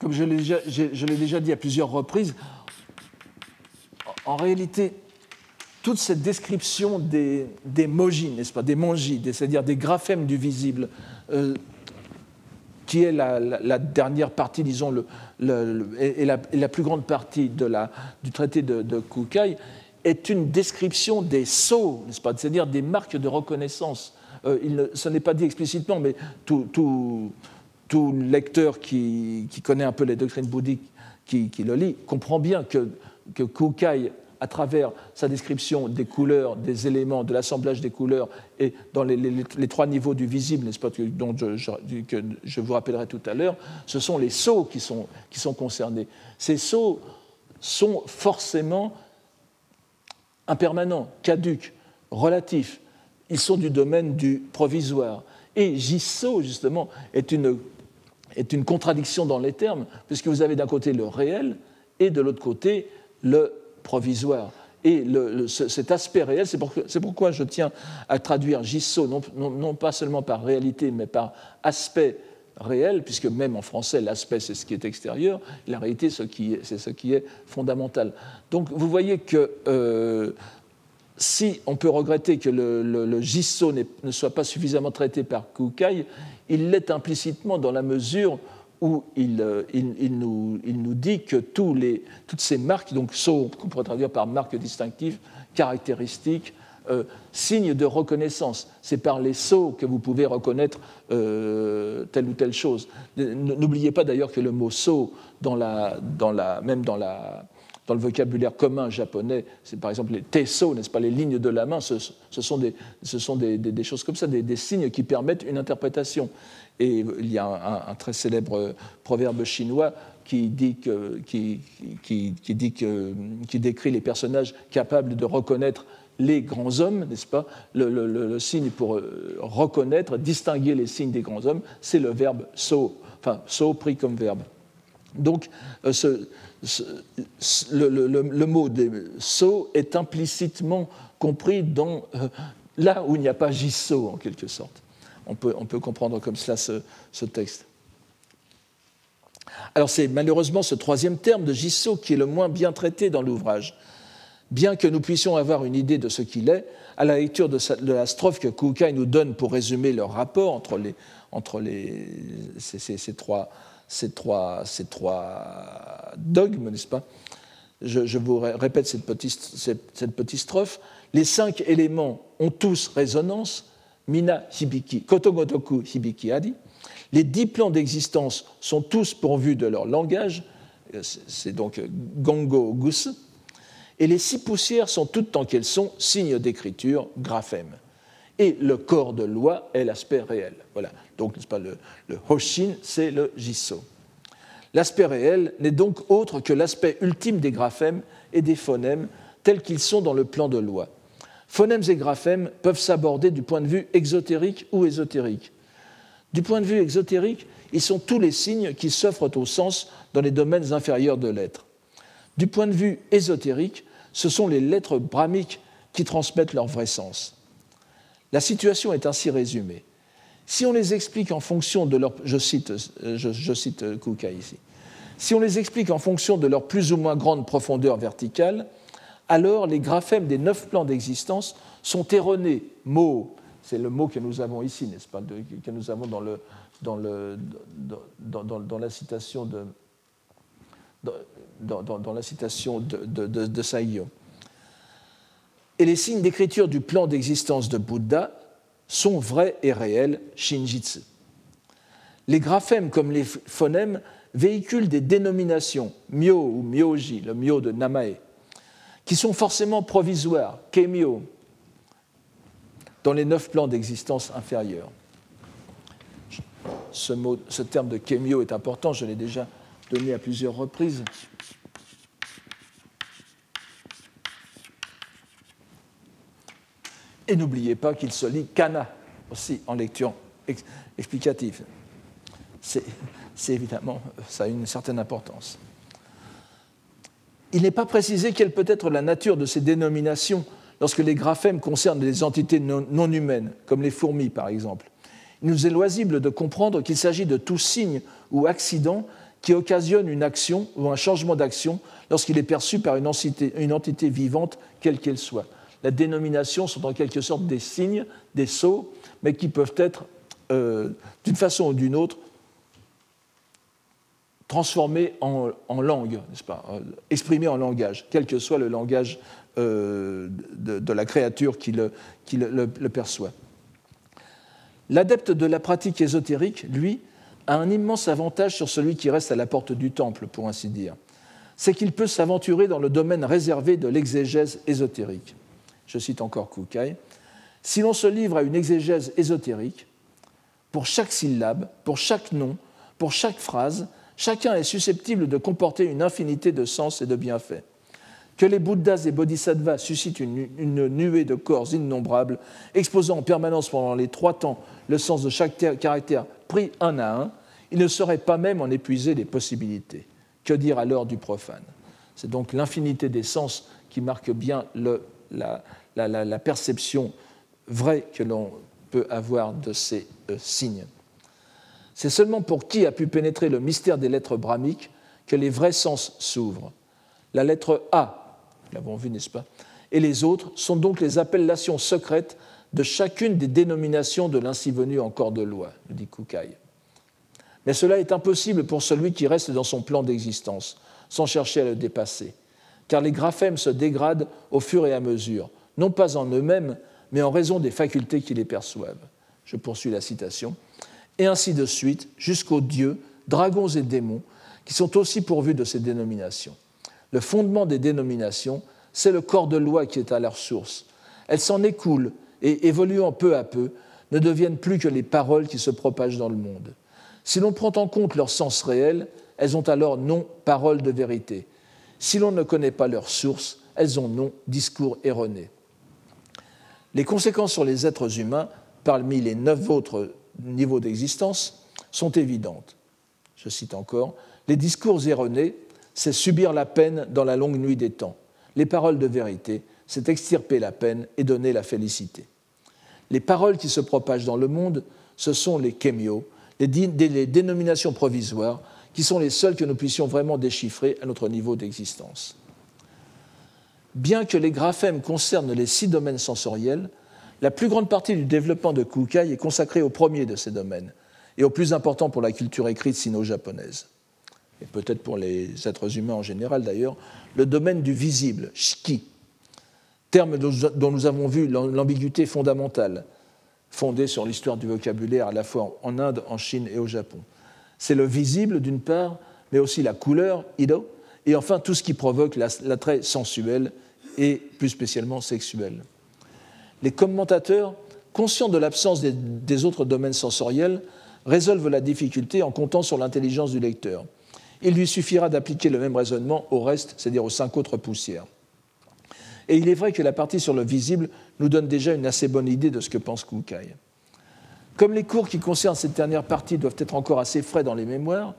comme je l'ai déjà, dit à plusieurs reprises, en réalité, toute cette description des, des n'est-ce pas, des monji, c'est-à-dire des graphèmes du visible, euh, qui est la, dernière partie, disons, le, et, la, plus grande partie de la, du traité de, de Kukai, est une description des sceaux, n'est-ce pas, c'est-à-dire des marques de reconnaissance. Euh, il ce n'est pas dit explicitement, mais tout, tout, tout lecteur qui, qui, connaît un peu les doctrines bouddhiques, qui, qui le lit, comprend bien que, que Kukai à travers sa description des couleurs, des éléments, de l'assemblage des couleurs et dans les, trois niveaux du visible, n'est-ce pas, dont je, que je vous rappellerai tout à l'heure, ce sont les sceaux qui sont, qui sont concernés. Ces sceaux sont forcément impermanents, caducs, relatifs. Ils sont du domaine du provisoire. Et Gisso, justement, est une, est une contradiction dans les termes, puisque vous avez d'un côté le réel et de l'autre côté le provisoire. Et cet aspect réel, c'est pourquoi je tiens à traduire gisso, non, pas seulement par réalité, mais par aspect réel, puisque même en français, l'aspect, c'est ce qui est extérieur, la réalité, c'est ce qui est fondamental. Donc vous voyez que euh, si on peut regretter que le, le, ne soit pas suffisamment traité par Kukai, il l'est implicitement dans la mesure où euh, il, nous, dit que toutes ces marques, donc sont, qu'on pourrait traduire par marques distinctives, caractéristiques, euh, signes de reconnaissance. C'est par les sceaux que vous pouvez reconnaître euh, telle ou telle chose. N'oubliez pas d'ailleurs que le mot sceau, même dans le vocabulaire commun japonais, c'est par exemple les teso, n'est-ce pas, les lignes de la main, ce sont des, choses comme ça, des, signes qui permettent une interprétation. Et il y a un, très célèbre proverbe chinois qui, dit que, qui, qui, dit que, qui décrit les personnages capables de reconnaître les grands hommes, n'est-ce pas? Le, signe pour euh, reconnaître, distinguer les signes des grands hommes, c'est le verbe so, enfin so pris comme verbe. Donc euh, le, mot de so est implicitement compris dans euh, là où il n'y a pas jisso en quelque sorte. On peut, comprendre comme cela ce, texte. Alors c'est malheureusement ce troisième terme de jisso qui est le moins bien traité dans l'ouvrage bien que nous puissions avoir une idée de ce qu'il est, à la lecture de, la strophe que Kukai nous donne pour résumer leur rapport entre, les, entre ces, trois, ces, trois, ces trois dogmes, n'est-ce pas? Je, vous répète cette petite, cette, petite strophe. Les cinq éléments ont tous résonance. Mina Hibiki, Kotogotoku Hibiki Adi. Les dix plans d'existence sont tous pourvus de leur langage. C'est donc Gongo Gus et les six poussières sont toutes tant qu'elles sont signes d'écriture, graphèmes. Et le corps de loi est l'aspect réel. Voilà. Donc, pas, le, Hoshin, c'est le Jisso. L'aspect réel n'est donc autre que l'aspect ultime des graphèmes et des phonèmes tels qu'ils sont dans le plan de loi. Phonèmes et graphèmes peuvent s'aborder du point de vue exotérique ou ésotérique. Du point de vue exotérique, ils sont tous les signes qui s'offrent au sens dans les domaines inférieurs de l'être. Du point de vue ésotérique, ce sont les lettres brahmiques qui transmettent leur vrai sens. La situation est ainsi résumée. Si on les explique en fonction de leur, Kuka ici, si on les explique en fonction de leur plus ou moins grande profondeur verticale, alors les graphèmes des neuf plans d'existence sont erronés. Mots, c'est le mot que nous avons ici, n'est-ce pas, que nous avons dans, la citation de, dans, Et les signes d'écriture du plan d'existence de Bouddha sont vrais et réels, Shinjitsu. Les graphèmes comme les phonèmes véhiculent des dénominations, myo ou myoji, le myo de Namae, qui sont forcément provisoires, kemyo, dans les neuf plans d'existence inférieurs. Ce, mot, ce terme de kemyo est important, je l'ai déjà donné à plusieurs reprises. Et n'oubliez pas qu'il se lit kana aussi en lecture explicative. C'est évidemment, ça a une certaine importance. Il n'est pas précisé quelle peut être la nature de ces dénominations lorsque les graphèmes concernent des entités non, humaines, comme les fourmis par exemple. Il nous est loisible de comprendre qu'il s'agit de tout signe ou accident qui occasionne une action ou un changement d'action lorsqu'il est perçu par une entité, une entité vivante, quelle qu'elle soit la dénomination sont en quelque sorte des signes, des sceaux, mais qui peuvent être, euh, d'une façon ou d'une autre, transformés en, langue, n'est-ce pas, euh, exprimés en langage, quel que soit le langage euh, de, la créature qui, le, perçoit. L'adepte de la pratique ésotérique, lui, a un immense avantage sur celui qui reste à la porte du temple, pour ainsi dire. C'est qu'il peut s'aventurer dans le domaine réservé de l'exégèse ésotérique je cite encore Kukai, si l'on se livre à une exégèse ésotérique, pour chaque syllabe, pour chaque nom, pour chaque phrase, chacun est susceptible de comporter une infinité de sens et de bienfaits. Que les Bouddhas et Bodhisattvas suscitent une, nuée de corps innombrables, exposant en permanence pendant les trois temps le sens de chaque caractère pris un à un, il ne saurait pas même en épuiser les possibilités. Que dire alors du profane? C'est donc l'infinité des sens qui marque bien la, perception vraie que l'on peut avoir de ces euh, signes. C'est seulement pour qui a pu pénétrer le mystère des lettres brahmiques que les vrais sens s'ouvrent. La lettre A, nous l'avons vu, n'est-ce pas Et les autres sont donc les appellations secrètes de chacune des dénominations de l'ainsi venu en corps de loi, dit Kukai. Mais cela est impossible pour celui qui reste dans son plan d'existence, sans chercher à le dépasser, car les graphèmes se dégradent au fur et à mesure, non pas en eux-mêmes, mais en raison des facultés qui les perçoivent. Je poursuis la citation. Et ainsi de suite, jusqu'aux dieux, dragons et démons, qui sont aussi pourvus de ces dénominations. Le fondement des dénominations, c'est le corps de loi qui est à leur source. Elles s'en écoulent et, évoluant peu à peu, ne deviennent plus que les paroles qui se propagent dans le monde. Si l'on prend en compte leur sens réel, elles ont alors non paroles de vérité. Si l'on ne connaît pas leur source, elles ont non discours erronés. Les conséquences sur les êtres humains, parmi les neuf autres niveaux d'existence, sont évidentes. Je cite encore, les discours erronés, c'est subir la peine dans la longue nuit des temps. Les paroles de vérité, c'est extirper la peine et donner la félicité. Les paroles qui se propagent dans le monde, ce sont les kémios, les, les dénominations provisoires, qui sont les seules que nous puissions vraiment déchiffrer à notre niveau d'existence. Bien que les graphèmes concernent les six domaines sensoriels, la plus grande partie du développement de Kukai est consacrée au premier de ces domaines, et au plus important pour la culture écrite sino-japonaise, et peut-être pour les êtres humains en général d'ailleurs, le domaine du visible, shiki, terme dont nous avons vu l'ambiguïté fondamentale, fondée sur l'histoire du vocabulaire à la fois en Inde, en Chine et au Japon. C'est le visible d'une part, mais aussi la couleur, ido, et enfin tout ce qui provoque l'attrait sensuel et plus spécialement sexuel. Les commentateurs, conscients de l'absence des, autres domaines sensoriels, résolvent la difficulté en comptant sur l'intelligence du lecteur. Il lui suffira d'appliquer le même raisonnement au reste, c'est-à-dire aux cinq autres poussières. Et il est vrai que la partie sur le visible nous donne déjà une assez bonne idée de ce que pense Kukai. Comme les cours qui concernent cette dernière partie doivent être encore assez frais dans les mémoires,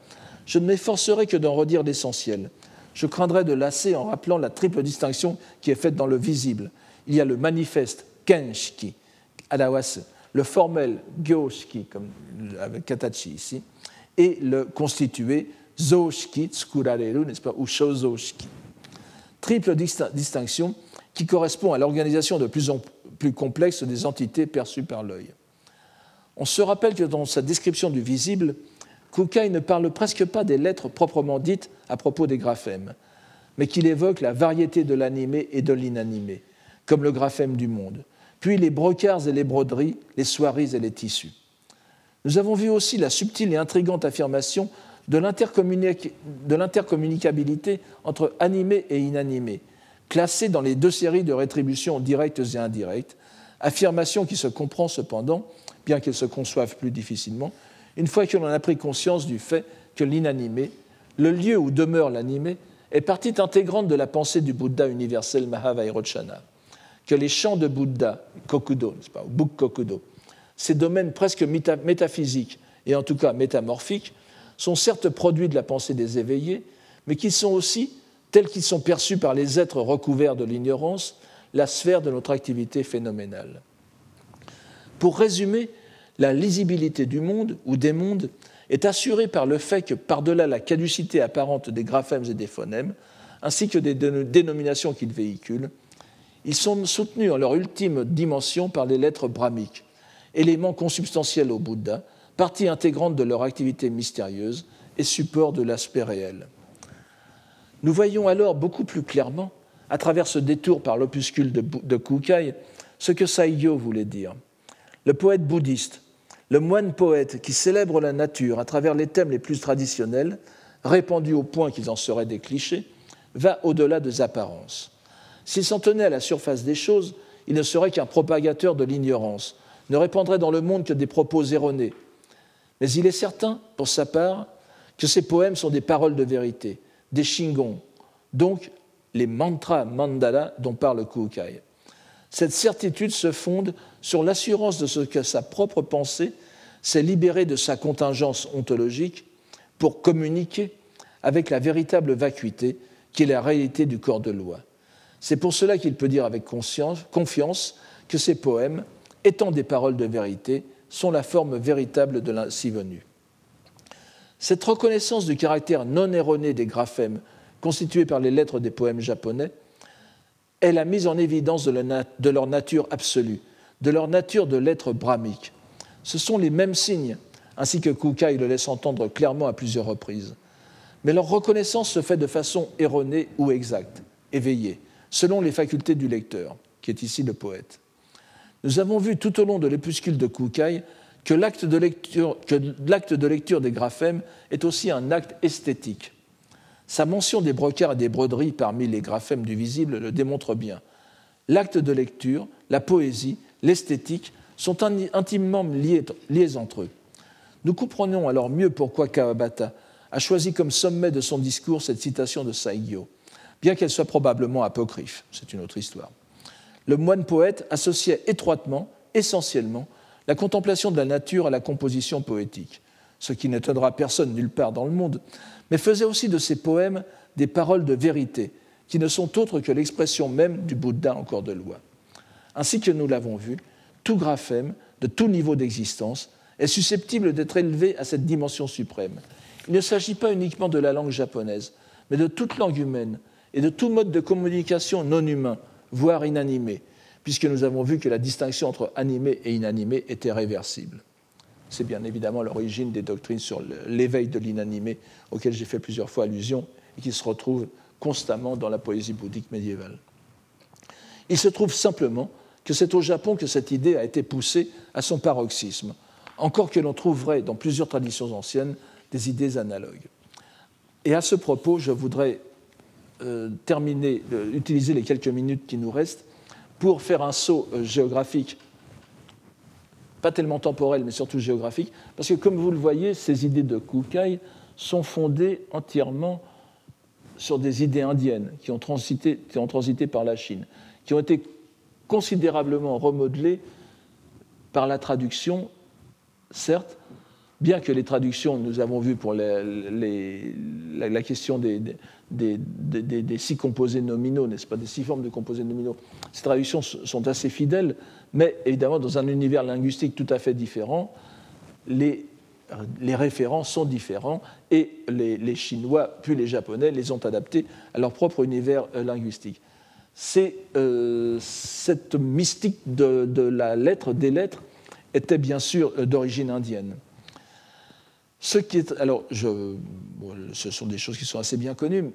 je ne m'efforcerai que d'en redire l'essentiel. Je craindrais de lasser en rappelant la triple distinction qui est faite dans le visible. Il y a le manifeste kenshiki, adawase, le formel gyoshiki, comme avec katachi ici, et le constitué zoshiki, tsukurareru, n'est-ce pas, ou shozoshiki. Triple distinction qui correspond à l'organisation de plus en plus complexe des entités perçues par l'œil. On se rappelle que dans sa description du visible, Kukai ne parle presque pas des lettres proprement dites à propos des graphèmes, mais qu'il évoque la variété de l'animé et de l'inanimé, comme le graphème du monde, puis les brocards et les broderies, les soieries et les tissus. Nous avons vu aussi la subtile et intrigante affirmation de l'intercommunicabilité entre animé et inanimé, classée dans les deux séries de rétributions directes et indirectes, affirmation qui se comprend cependant, bien qu'elle se conçoive plus difficilement, une fois que l'on a pris conscience du fait que l'inanimé, le lieu où demeure l'animé, est partie intégrante de la pensée du Bouddha universel Mahavairochana, que les chants de Bouddha, Kokudo, pas, Buk Kokudo, ces domaines presque métaphysiques et en tout cas métamorphiques, sont certes produits de la pensée des éveillés, mais qui sont aussi, tels qu'ils sont perçus par les êtres recouverts de l'ignorance, la sphère de notre activité phénoménale. Pour résumer, la lisibilité du monde ou des mondes est assurée par le fait que, par-delà la caducité apparente des graphèmes et des phonèmes, ainsi que des dénominations qu'ils véhiculent, ils sont soutenus en leur ultime dimension par les lettres brahmiques, éléments consubstantiels au Bouddha, partie intégrante de leur activité mystérieuse et support de l'aspect réel. Nous voyons alors beaucoup plus clairement, à travers ce détour par l'opuscule de, Kukai, ce que Saigyo voulait dire. Le poète bouddhiste, le moine poète qui célèbre la nature à travers les thèmes les plus traditionnels, répandus au point qu'ils en seraient des clichés, va au-delà des apparences. S'il s'en tenait à la surface des choses, il ne serait qu'un propagateur de l'ignorance, ne répandrait dans le monde que des propos erronés. Mais il est certain, pour sa part, que ces poèmes sont des paroles de vérité, des shingons, donc les mantras mandala dont parle Kukai. Cette certitude se fonde sur l'assurance de ce que sa propre pensée s'est libérée de sa contingence ontologique pour communiquer avec la véritable vacuité qui est la réalité du corps de loi. C'est pour cela qu'il peut dire avec confiance que ces poèmes, étant des paroles de vérité, sont la forme véritable de l'ainsi venu. Cette reconnaissance du caractère non erroné des graphèmes constitués par les lettres des poèmes japonais est la mise en évidence de, leur nature absolue, de leur nature de lettres brahmiques. Ce sont les mêmes signes, ainsi que Kukai le laisse entendre clairement à plusieurs reprises. Mais leur reconnaissance se fait de façon erronée ou exacte, éveillée, selon les facultés du lecteur, qui est ici le poète. Nous avons vu tout au long de l'épuscule de Kukai que l'acte de, lecture, des graphèmes est aussi un acte esthétique Sa mention des brocards et des broderies parmi les graphèmes du visible le démontre bien. L'acte de lecture, la poésie, l'esthétique sont intimement liés, liés, entre eux. Nous comprenons alors mieux pourquoi Kawabata a choisi comme sommet de son discours cette citation de Saigyo, bien qu'elle soit probablement apocryphe, c'est une autre histoire. Le moine poète associait étroitement, essentiellement, la contemplation de la nature à la composition poétique, ce qui n'étonnera personne nulle part dans le monde, mais faisait aussi de ses poèmes des paroles de vérité, qui ne sont autres que l'expression même du Bouddha en corps de loi. Ainsi que nous l'avons vu, tout graphème, de tout niveau d'existence, est susceptible d'être élevé à cette dimension suprême. Il ne s'agit pas uniquement de la langue japonaise, mais de toute langue humaine et de tout mode de communication non humain, voire inanimé, puisque nous avons vu que la distinction entre animé et inanimé était réversible. C'est bien évidemment l'origine des doctrines sur l'éveil de l'inanimé, auxquelles j'ai fait plusieurs fois allusion et qui se retrouvent constamment dans la poésie bouddhique médiévale. Il se trouve simplement que c'est au Japon que cette idée a été poussée à son paroxysme, encore que l'on trouverait dans plusieurs traditions anciennes des idées analogues. Et à ce propos, je voudrais terminer, euh, utiliser les quelques minutes qui nous restent pour faire un saut euh, géographique, pas tellement temporel, mais surtout géographique, parce que comme vous le voyez, ces idées de Kukai sont fondées entièrement sur des idées indiennes qui ont transité, qui ont transité par la Chine, qui ont été considérablement remodelées par la traduction, certes, bien que les traductions, nous avons vu pour la, question des, six composés nominaux, n'est-ce pas, des six formes de composés nominaux, ces traductions sont assez fidèles, mais évidemment, dans un univers linguistique tout à fait différent, les, les référents sont différents et les, Chinois puis les Japonais les ont adaptés à leur propre univers euh, linguistique. C'est euh, cette mystique de, de, la lettre, des lettres, était bien sûr euh, d'origine indienne. Ce qui est, alors, ce sont des choses qui sont assez bien connues,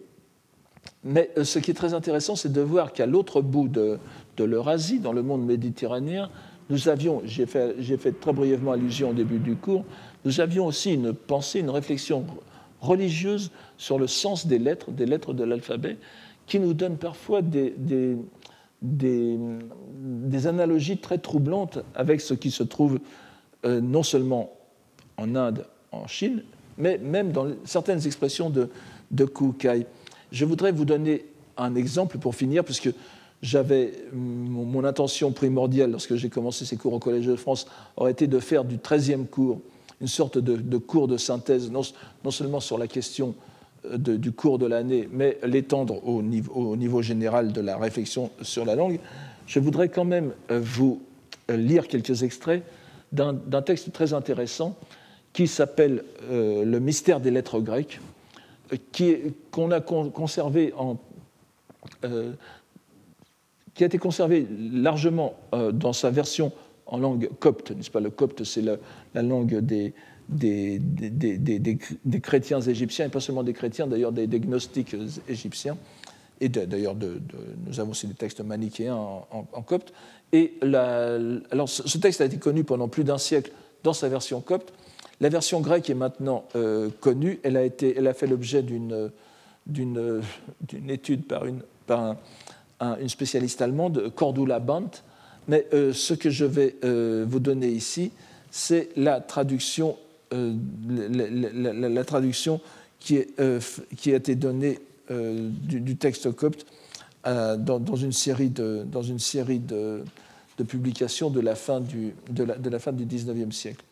mais euh, ce qui est très intéressant, c'est de voir qu'à l'autre bout de, l'Eurasie, dans le monde méditerranéen, nous avions, j'ai fait, très brièvement allusion au début du cours, nous avions aussi une pensée, une réflexion religieuse sur le sens des lettres, des lettres de l'alphabet, qui nous donne parfois des, analogies très troublantes avec ce qui se trouve euh, non seulement en Inde, en Chine, mais même dans certaines expressions de, de Kukai. Je voudrais vous donner un exemple pour finir, puisque j'avais mon, intention primordiale lorsque j'ai commencé ces cours au Collège de France aurait été de faire du 13e cours une sorte de, cours de synthèse, non, seulement sur la question euh, du cours de l'année, mais l'étendre au niveau, au niveau, général de la réflexion sur la langue. Je voudrais quand même euh, vous euh, lire quelques extraits d'un texte très intéressant qui s'appelle euh, Le mystère des lettres grecques, qu'on a conservé euh, qui a été conservé largement euh, dans sa version en langue copte, n'est-ce pas? Le copte, c'est la, langue des, des, des, chrétiens égyptiens, et pas seulement des chrétiens, d'ailleurs des, gnostiques égyptiens. Et d'ailleurs, nous avons aussi des textes manichéens en, copte. Et alors, ce texte a été connu pendant plus d'un siècle dans sa version copte, la version grecque est maintenant euh, connue. Elle a, été, elle a fait l'objet d'une, étude par, une, par une spécialiste allemande, Cordula Bandt. Mais euh, ce que je vais euh, vous donner ici, c'est la traduction, la, traduction qui, est, qui, a été donnée du, texte copte dans, une série de, dans une série de, de publications de la fin du, de la, de fin du 19e siècle.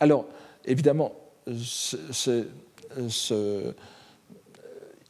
Alors, évidemment,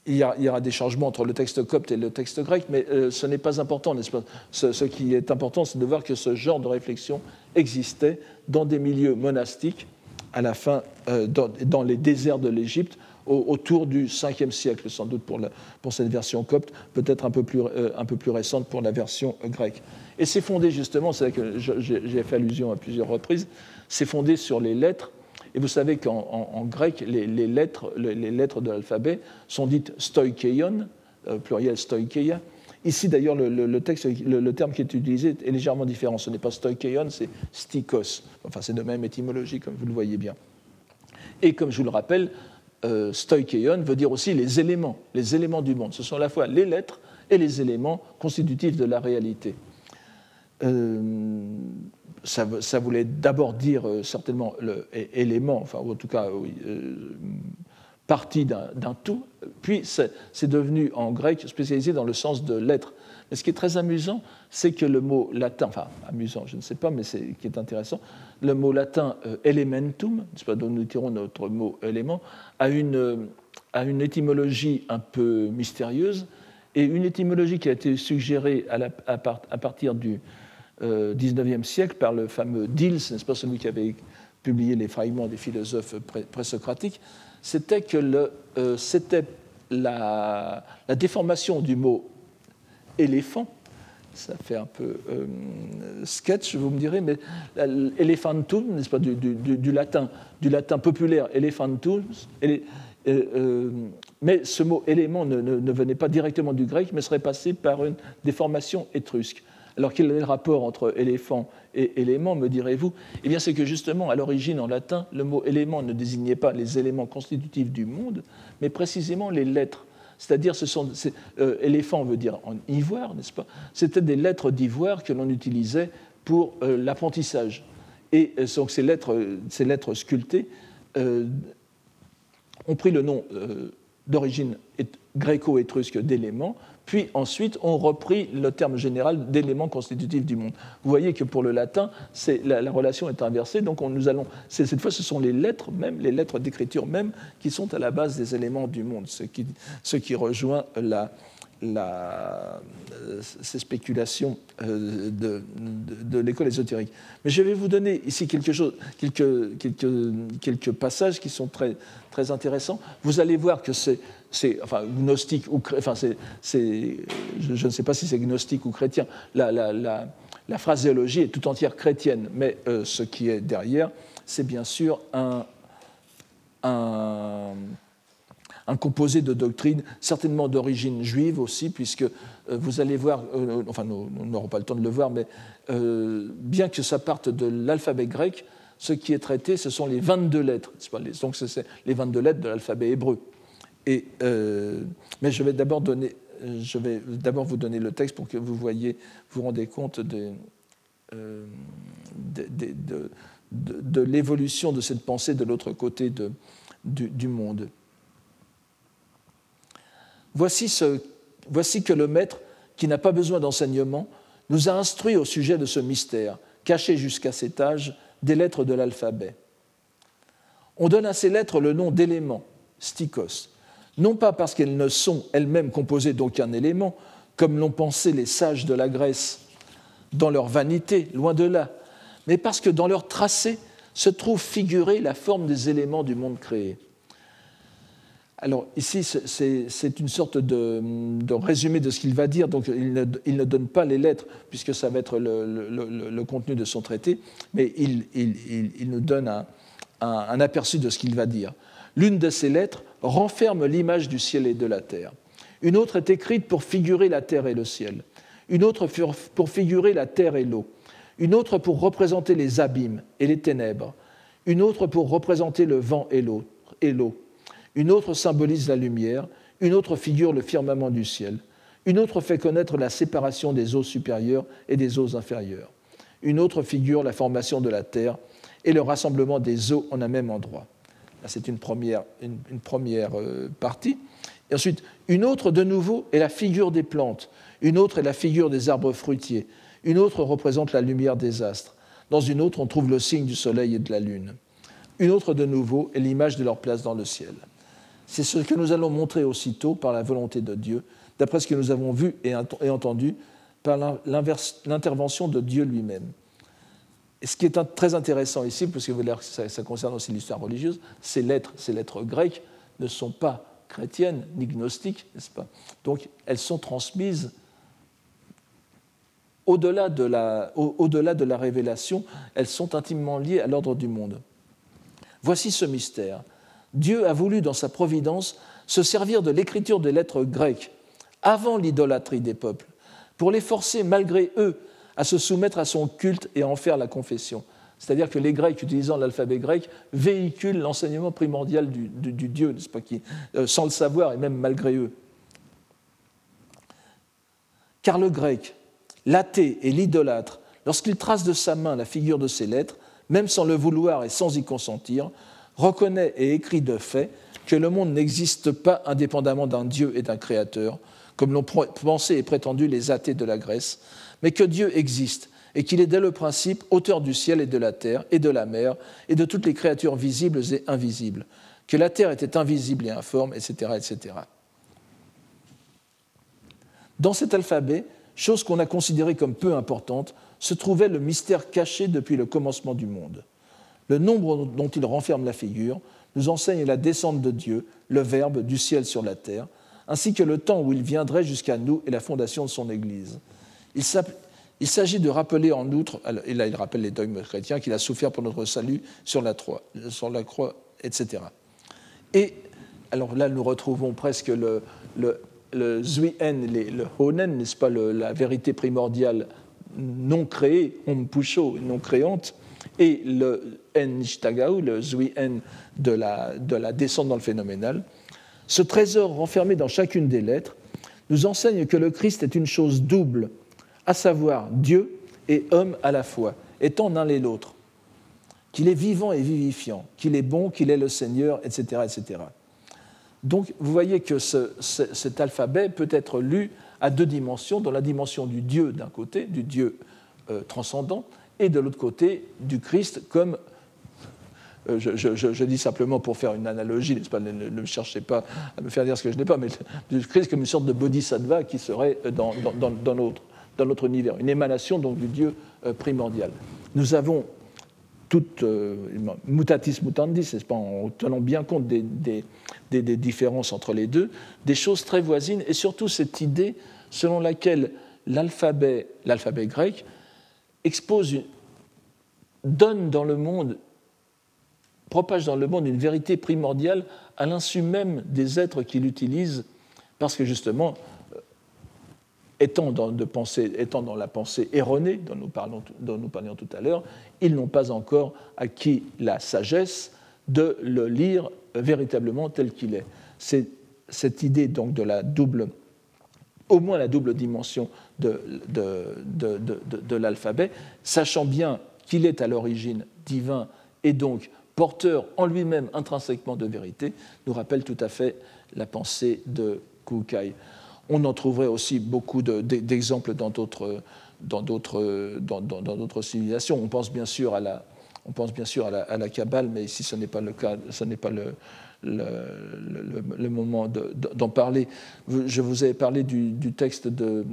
il, y aura des changements entre le texte copte et le texte grec, mais euh, ce n'est pas important, n'est-ce pas? Ce, qui est important, c'est de voir que ce genre de réflexion existait dans des milieux monastiques à la fin, euh, dans, les déserts de l'Égypte, autour du 5e siècle, sans doute pour, pour cette version copte, peut-être un, peu plus, euh, un peu plus récente pour la version grecque. Et c'est fondé justement, c'est là que j'ai fait allusion à plusieurs reprises, c'est fondé sur les lettres et vous savez qu'en grec, les, lettres, les, lettres de l'alphabet sont dites stoikeion, euh, pluriel stoikeia. Ici, d'ailleurs, le, terme qui est utilisé est légèrement différent. Ce n'est pas stoikeion, c'est stikos. Enfin, c'est de même étymologie, comme vous le voyez bien. Et comme je vous le rappelle, euh, stoikeion veut dire aussi les éléments, les éléments du monde. Ce sont à la fois les lettres et les éléments constitutifs de la réalité. Euh, ça, voulait d'abord dire euh, certainement l'élément, enfin, ou en tout cas, oui, partie d'un tout, puis c'est devenu en grec spécialisé dans le sens de l'être. Mais ce qui est très amusant, c'est que le mot latin, enfin amusant, je ne sais pas, mais c'est qui est intéressant, le mot latin euh, elementum, dont nous tirons notre mot élément, a une, euh, a une étymologie un peu mystérieuse et une étymologie qui a été suggérée à, partir du euh, 19e siècle par le fameux Diels, n'est-ce pas celui qui avait publié les fragments des philosophes présocratiques, c'était que euh, c'était la, déformation du mot éléphant. Ça fait un peu euh, sketch, vous me direz, mais elephantum, n'est-ce pas, du, latin, du latin populaire elephantum, euh, mais ce mot élément ne, venait pas directement du grec, mais serait passé par une déformation étrusque. Alors quel est le rapport entre éléphant et élément, me direz-vous Eh bien, c'est que justement, à l'origine, en latin, le mot élément ne désignait pas les éléments constitutifs du monde, mais précisément les lettres. C'est-à-dire, ce sont euh, éléphant veut dire en ivoire, n'est-ce pas? C'était des lettres d'ivoire que l'on utilisait pour euh, l'apprentissage. Et euh, donc ces lettres, ces lettres sculptées ont pris le nom d'origine gréco-étrusque d'élément puis ensuite ont repris le terme général d'éléments constitutifs du monde. Vous voyez que pour le latin, la, la, relation est inversée, donc on, nous allons, cette fois ce sont les lettres même, les lettres d'écriture même, qui sont à la base des éléments du monde, ce qui, ce qui rejoint la, euh, ces spéculations euh, de, de, l'école ésotérique. Mais je vais vous donner ici quelque chose, quelques, quelques, quelques passages qui sont très, très intéressants. Vous allez voir que c'est enfin gnostique ou enfin c'est, je, ne sais pas si c'est gnostique ou chrétien. La, la, la, la, phraséologie est tout entière chrétienne, mais euh, ce qui est derrière, c'est bien sûr un, un, un, composé de doctrines, certainement d'origine juive aussi, puisque euh, vous allez voir, euh, enfin nous n'aurons pas le temps de le voir, mais bien que ça parte de l'alphabet grec, ce qui est traité, ce sont les 22 lettres, donc c'est les 22 lettres de l'alphabet hébreu. Euh, mais je vais d'abord vous donner le texte pour que vous voyez, vous rendez compte de, euh, l'évolution de cette pensée de l'autre côté du, monde. Voici, que le maître, qui n'a pas besoin d'enseignement, nous a instruit au sujet de ce mystère, caché jusqu'à cet âge des lettres de l'alphabet. On donne à ces lettres le nom d'éléments, stikos, non pas parce qu'elles ne sont elles-mêmes composées d'aucun élément, comme l'ont pensé les sages de la Grèce, dans leur vanité, loin de là, mais parce que dans leur tracé se trouve figurée la forme des éléments du monde créé. Alors ici, c'est une sorte de, résumé de ce qu'il va dire, donc il ne, donne pas les lettres, puisque ça va être le, contenu de son traité, mais il, nous donne un, un aperçu de ce qu'il va dire. L'une de ces lettres renferme l'image du ciel et de la terre. Une autre est écrite pour figurer la terre et le ciel. Une autre pour figurer la terre et l'eau. Une autre pour représenter les abîmes et les ténèbres. Une autre pour représenter le vent et l'eau. Une autre symbolise la lumière. Une autre figure le firmament du ciel. Une autre fait connaître la séparation des eaux supérieures et des eaux inférieures. Une autre figure la formation de la terre et le rassemblement des eaux en un même endroit. C'est une première, euh, partie. Ensuite, une autre, de nouveau, est la figure des plantes. Une autre est la figure des arbres fruitiers. Une autre représente la lumière des astres. Dans une autre, on trouve le signe du soleil et de la lune. Une autre, de nouveau, est l'image de leur place dans le ciel. C'est ce que nous allons montrer aussitôt par la volonté de Dieu, d'après ce que nous avons vu et entendu par l'intervention de Dieu lui-même ce qui est très intéressant ici, parce que ça, concerne aussi l'histoire religieuse, ces lettres, ces lettres grecques ne sont pas chrétiennes ni gnostiques, n'est-ce pas? Donc elles sont transmises au-delà de la révélation, elles sont intimement liées à l'ordre du monde. Voici ce mystère. Dieu a voulu, dans sa providence, se servir de l'écriture des lettres grecques avant l'idolâtrie des peuples, pour les forcer, malgré eux, à se soumettre à son culte et à en faire la confession. C'est-à-dire que les Grecs, utilisant l'alphabet grec, véhiculent l'enseignement primordial du, Dieu, euh, sans le savoir et même malgré eux. Car le grec, l'athée et l'idolâtre, lorsqu'il trace de sa main la figure de ces lettres, même sans le vouloir et sans y consentir, reconnaît et écrit de fait que le monde n'existe pas indépendamment d'un Dieu et d'un Créateur, comme l'ont pensé et prétendu les athées de la Grèce, mais que Dieu existe et qu'il est dès le principe auteur du ciel et de la terre et de la mer et de toutes les créatures visibles et invisibles, que la terre était invisible et informe, etc. etc. Dans cet alphabet, chose qu'on a considérée comme peu importante, se trouvait le mystère caché depuis le commencement du monde. Le nombre dont il renferme la figure nous enseigne la descente de Dieu, le Verbe, du ciel sur la terre, ainsi que le temps où il viendrait jusqu'à nous et la fondation de son Église. Il s'agit de rappeler en outre, et là il rappelle les dogmes chrétiens, qu'il a souffert pour notre salut sur la, croix, etc. Et alors là, nous retrouvons presque le, le, le le Honen, n'est-ce pas, la vérité primordiale non créée, om non créante, et le En Nishtagau, le Zwien de la, de la descente dans le phénoménal. Ce trésor renfermé dans chacune des lettres nous enseigne que le Christ est une chose double à savoir Dieu et homme à la fois, étant l'un et l'autre, qu'il est vivant et vivifiant, qu'il est bon, qu'il est le Seigneur, etc. etc. Donc vous voyez que cet alphabet peut être lu à deux dimensions, dans la dimension du Dieu d'un côté, du Dieu euh, transcendant, et de l'autre côté du Christ comme, euh, je, dis simplement pour faire une analogie, pas, ne, cherchez pas à me faire dire ce que je n'ai pas, mais du Christ comme une sorte de bodhisattva qui serait dans, dans, dans l'autre dans notre univers, une émanation donc du Dieu euh, primordial. Nous avons toute euh, mutatis mutandis, pas, en tenant bien compte des, des, différences entre les deux, des choses très voisines, et surtout cette idée selon laquelle l'alphabet grec, expose, donne dans le monde, propage dans le monde une vérité primordiale à l'insu même des êtres qui l'utilisent, parce que justement, étant dans, de étant dans la pensée erronée dont nous, parlons, dont nous parlions tout à l'heure, ils n'ont pas encore acquis la sagesse de le lire véritablement tel qu'il est. C'est cette idée donc de la double, au moins la double dimension de, de, de, de l'alphabet, sachant bien qu'il est à l'origine divin et donc porteur en lui-même intrinsèquement de vérité, nous rappelle tout à fait la pensée de Kukai. On en trouverait aussi beaucoup d'exemples dans d'autres dans d'autres civilisations. On pense bien sûr à la, on pense bien sûr à la, à Kabbale, mais ici ce n'est pas le cas, ce n'est pas le, le, moment d'en parler. Je vous ai parlé du, texte d'un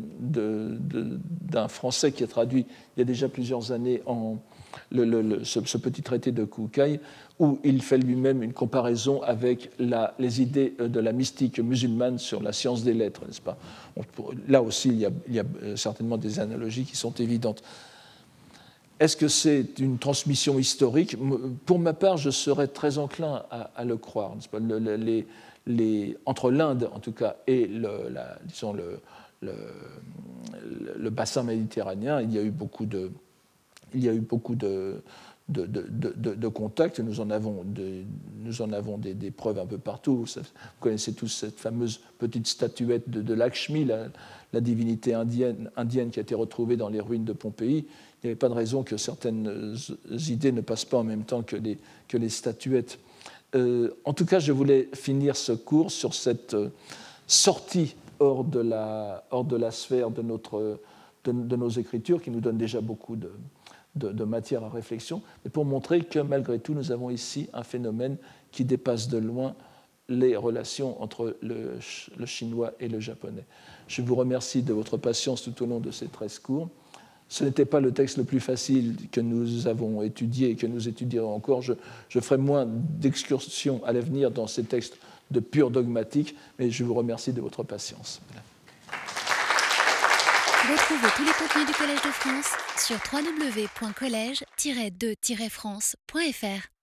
Français qui a traduit il y a déjà plusieurs années en, ce, petit traité de Koukaï, où il fait lui-même une comparaison avec les idées de la mystique musulmane sur la science des lettres, n'est-ce pas? Là aussi, il y, a, euh, certainement des analogies qui sont évidentes. Est-ce que c'est une transmission historique? Pour ma part, je serais très enclin à, le croire. Entre l'Inde, en tout cas, et le, bassin méditerranéen, il y a eu beaucoup de, contacts. Nous en avons, nous en avons des, preuves un peu partout. Vous connaissez tous cette fameuse petite statuette de, Lakshmi, la, la, divinité indienne, indienne qui a été retrouvée dans les ruines de Pompéi. Il n'y avait pas de raison que certaines idées ne passent pas en même temps que les, statuettes. Euh, en tout cas, je voulais finir ce cours sur cette euh, sortie hors de la, sphère de, nos écritures qui nous donne déjà beaucoup de, de, matière à réflexion, mais pour montrer que malgré tout, nous avons ici un phénomène qui dépasse de loin les relations entre le, chinois et le japonais. Je vous remercie de votre patience tout au long de ces 13 cours. Ce n'était pas le texte le plus facile que nous avons étudié et que nous étudierons encore. Je, ferai moins d'excursions à l'avenir dans ces textes de pur dogmatique, mais je vous remercie de votre patience.
Retrouvez tous les contenus du Collège de France sur www.colège-2-france.fr.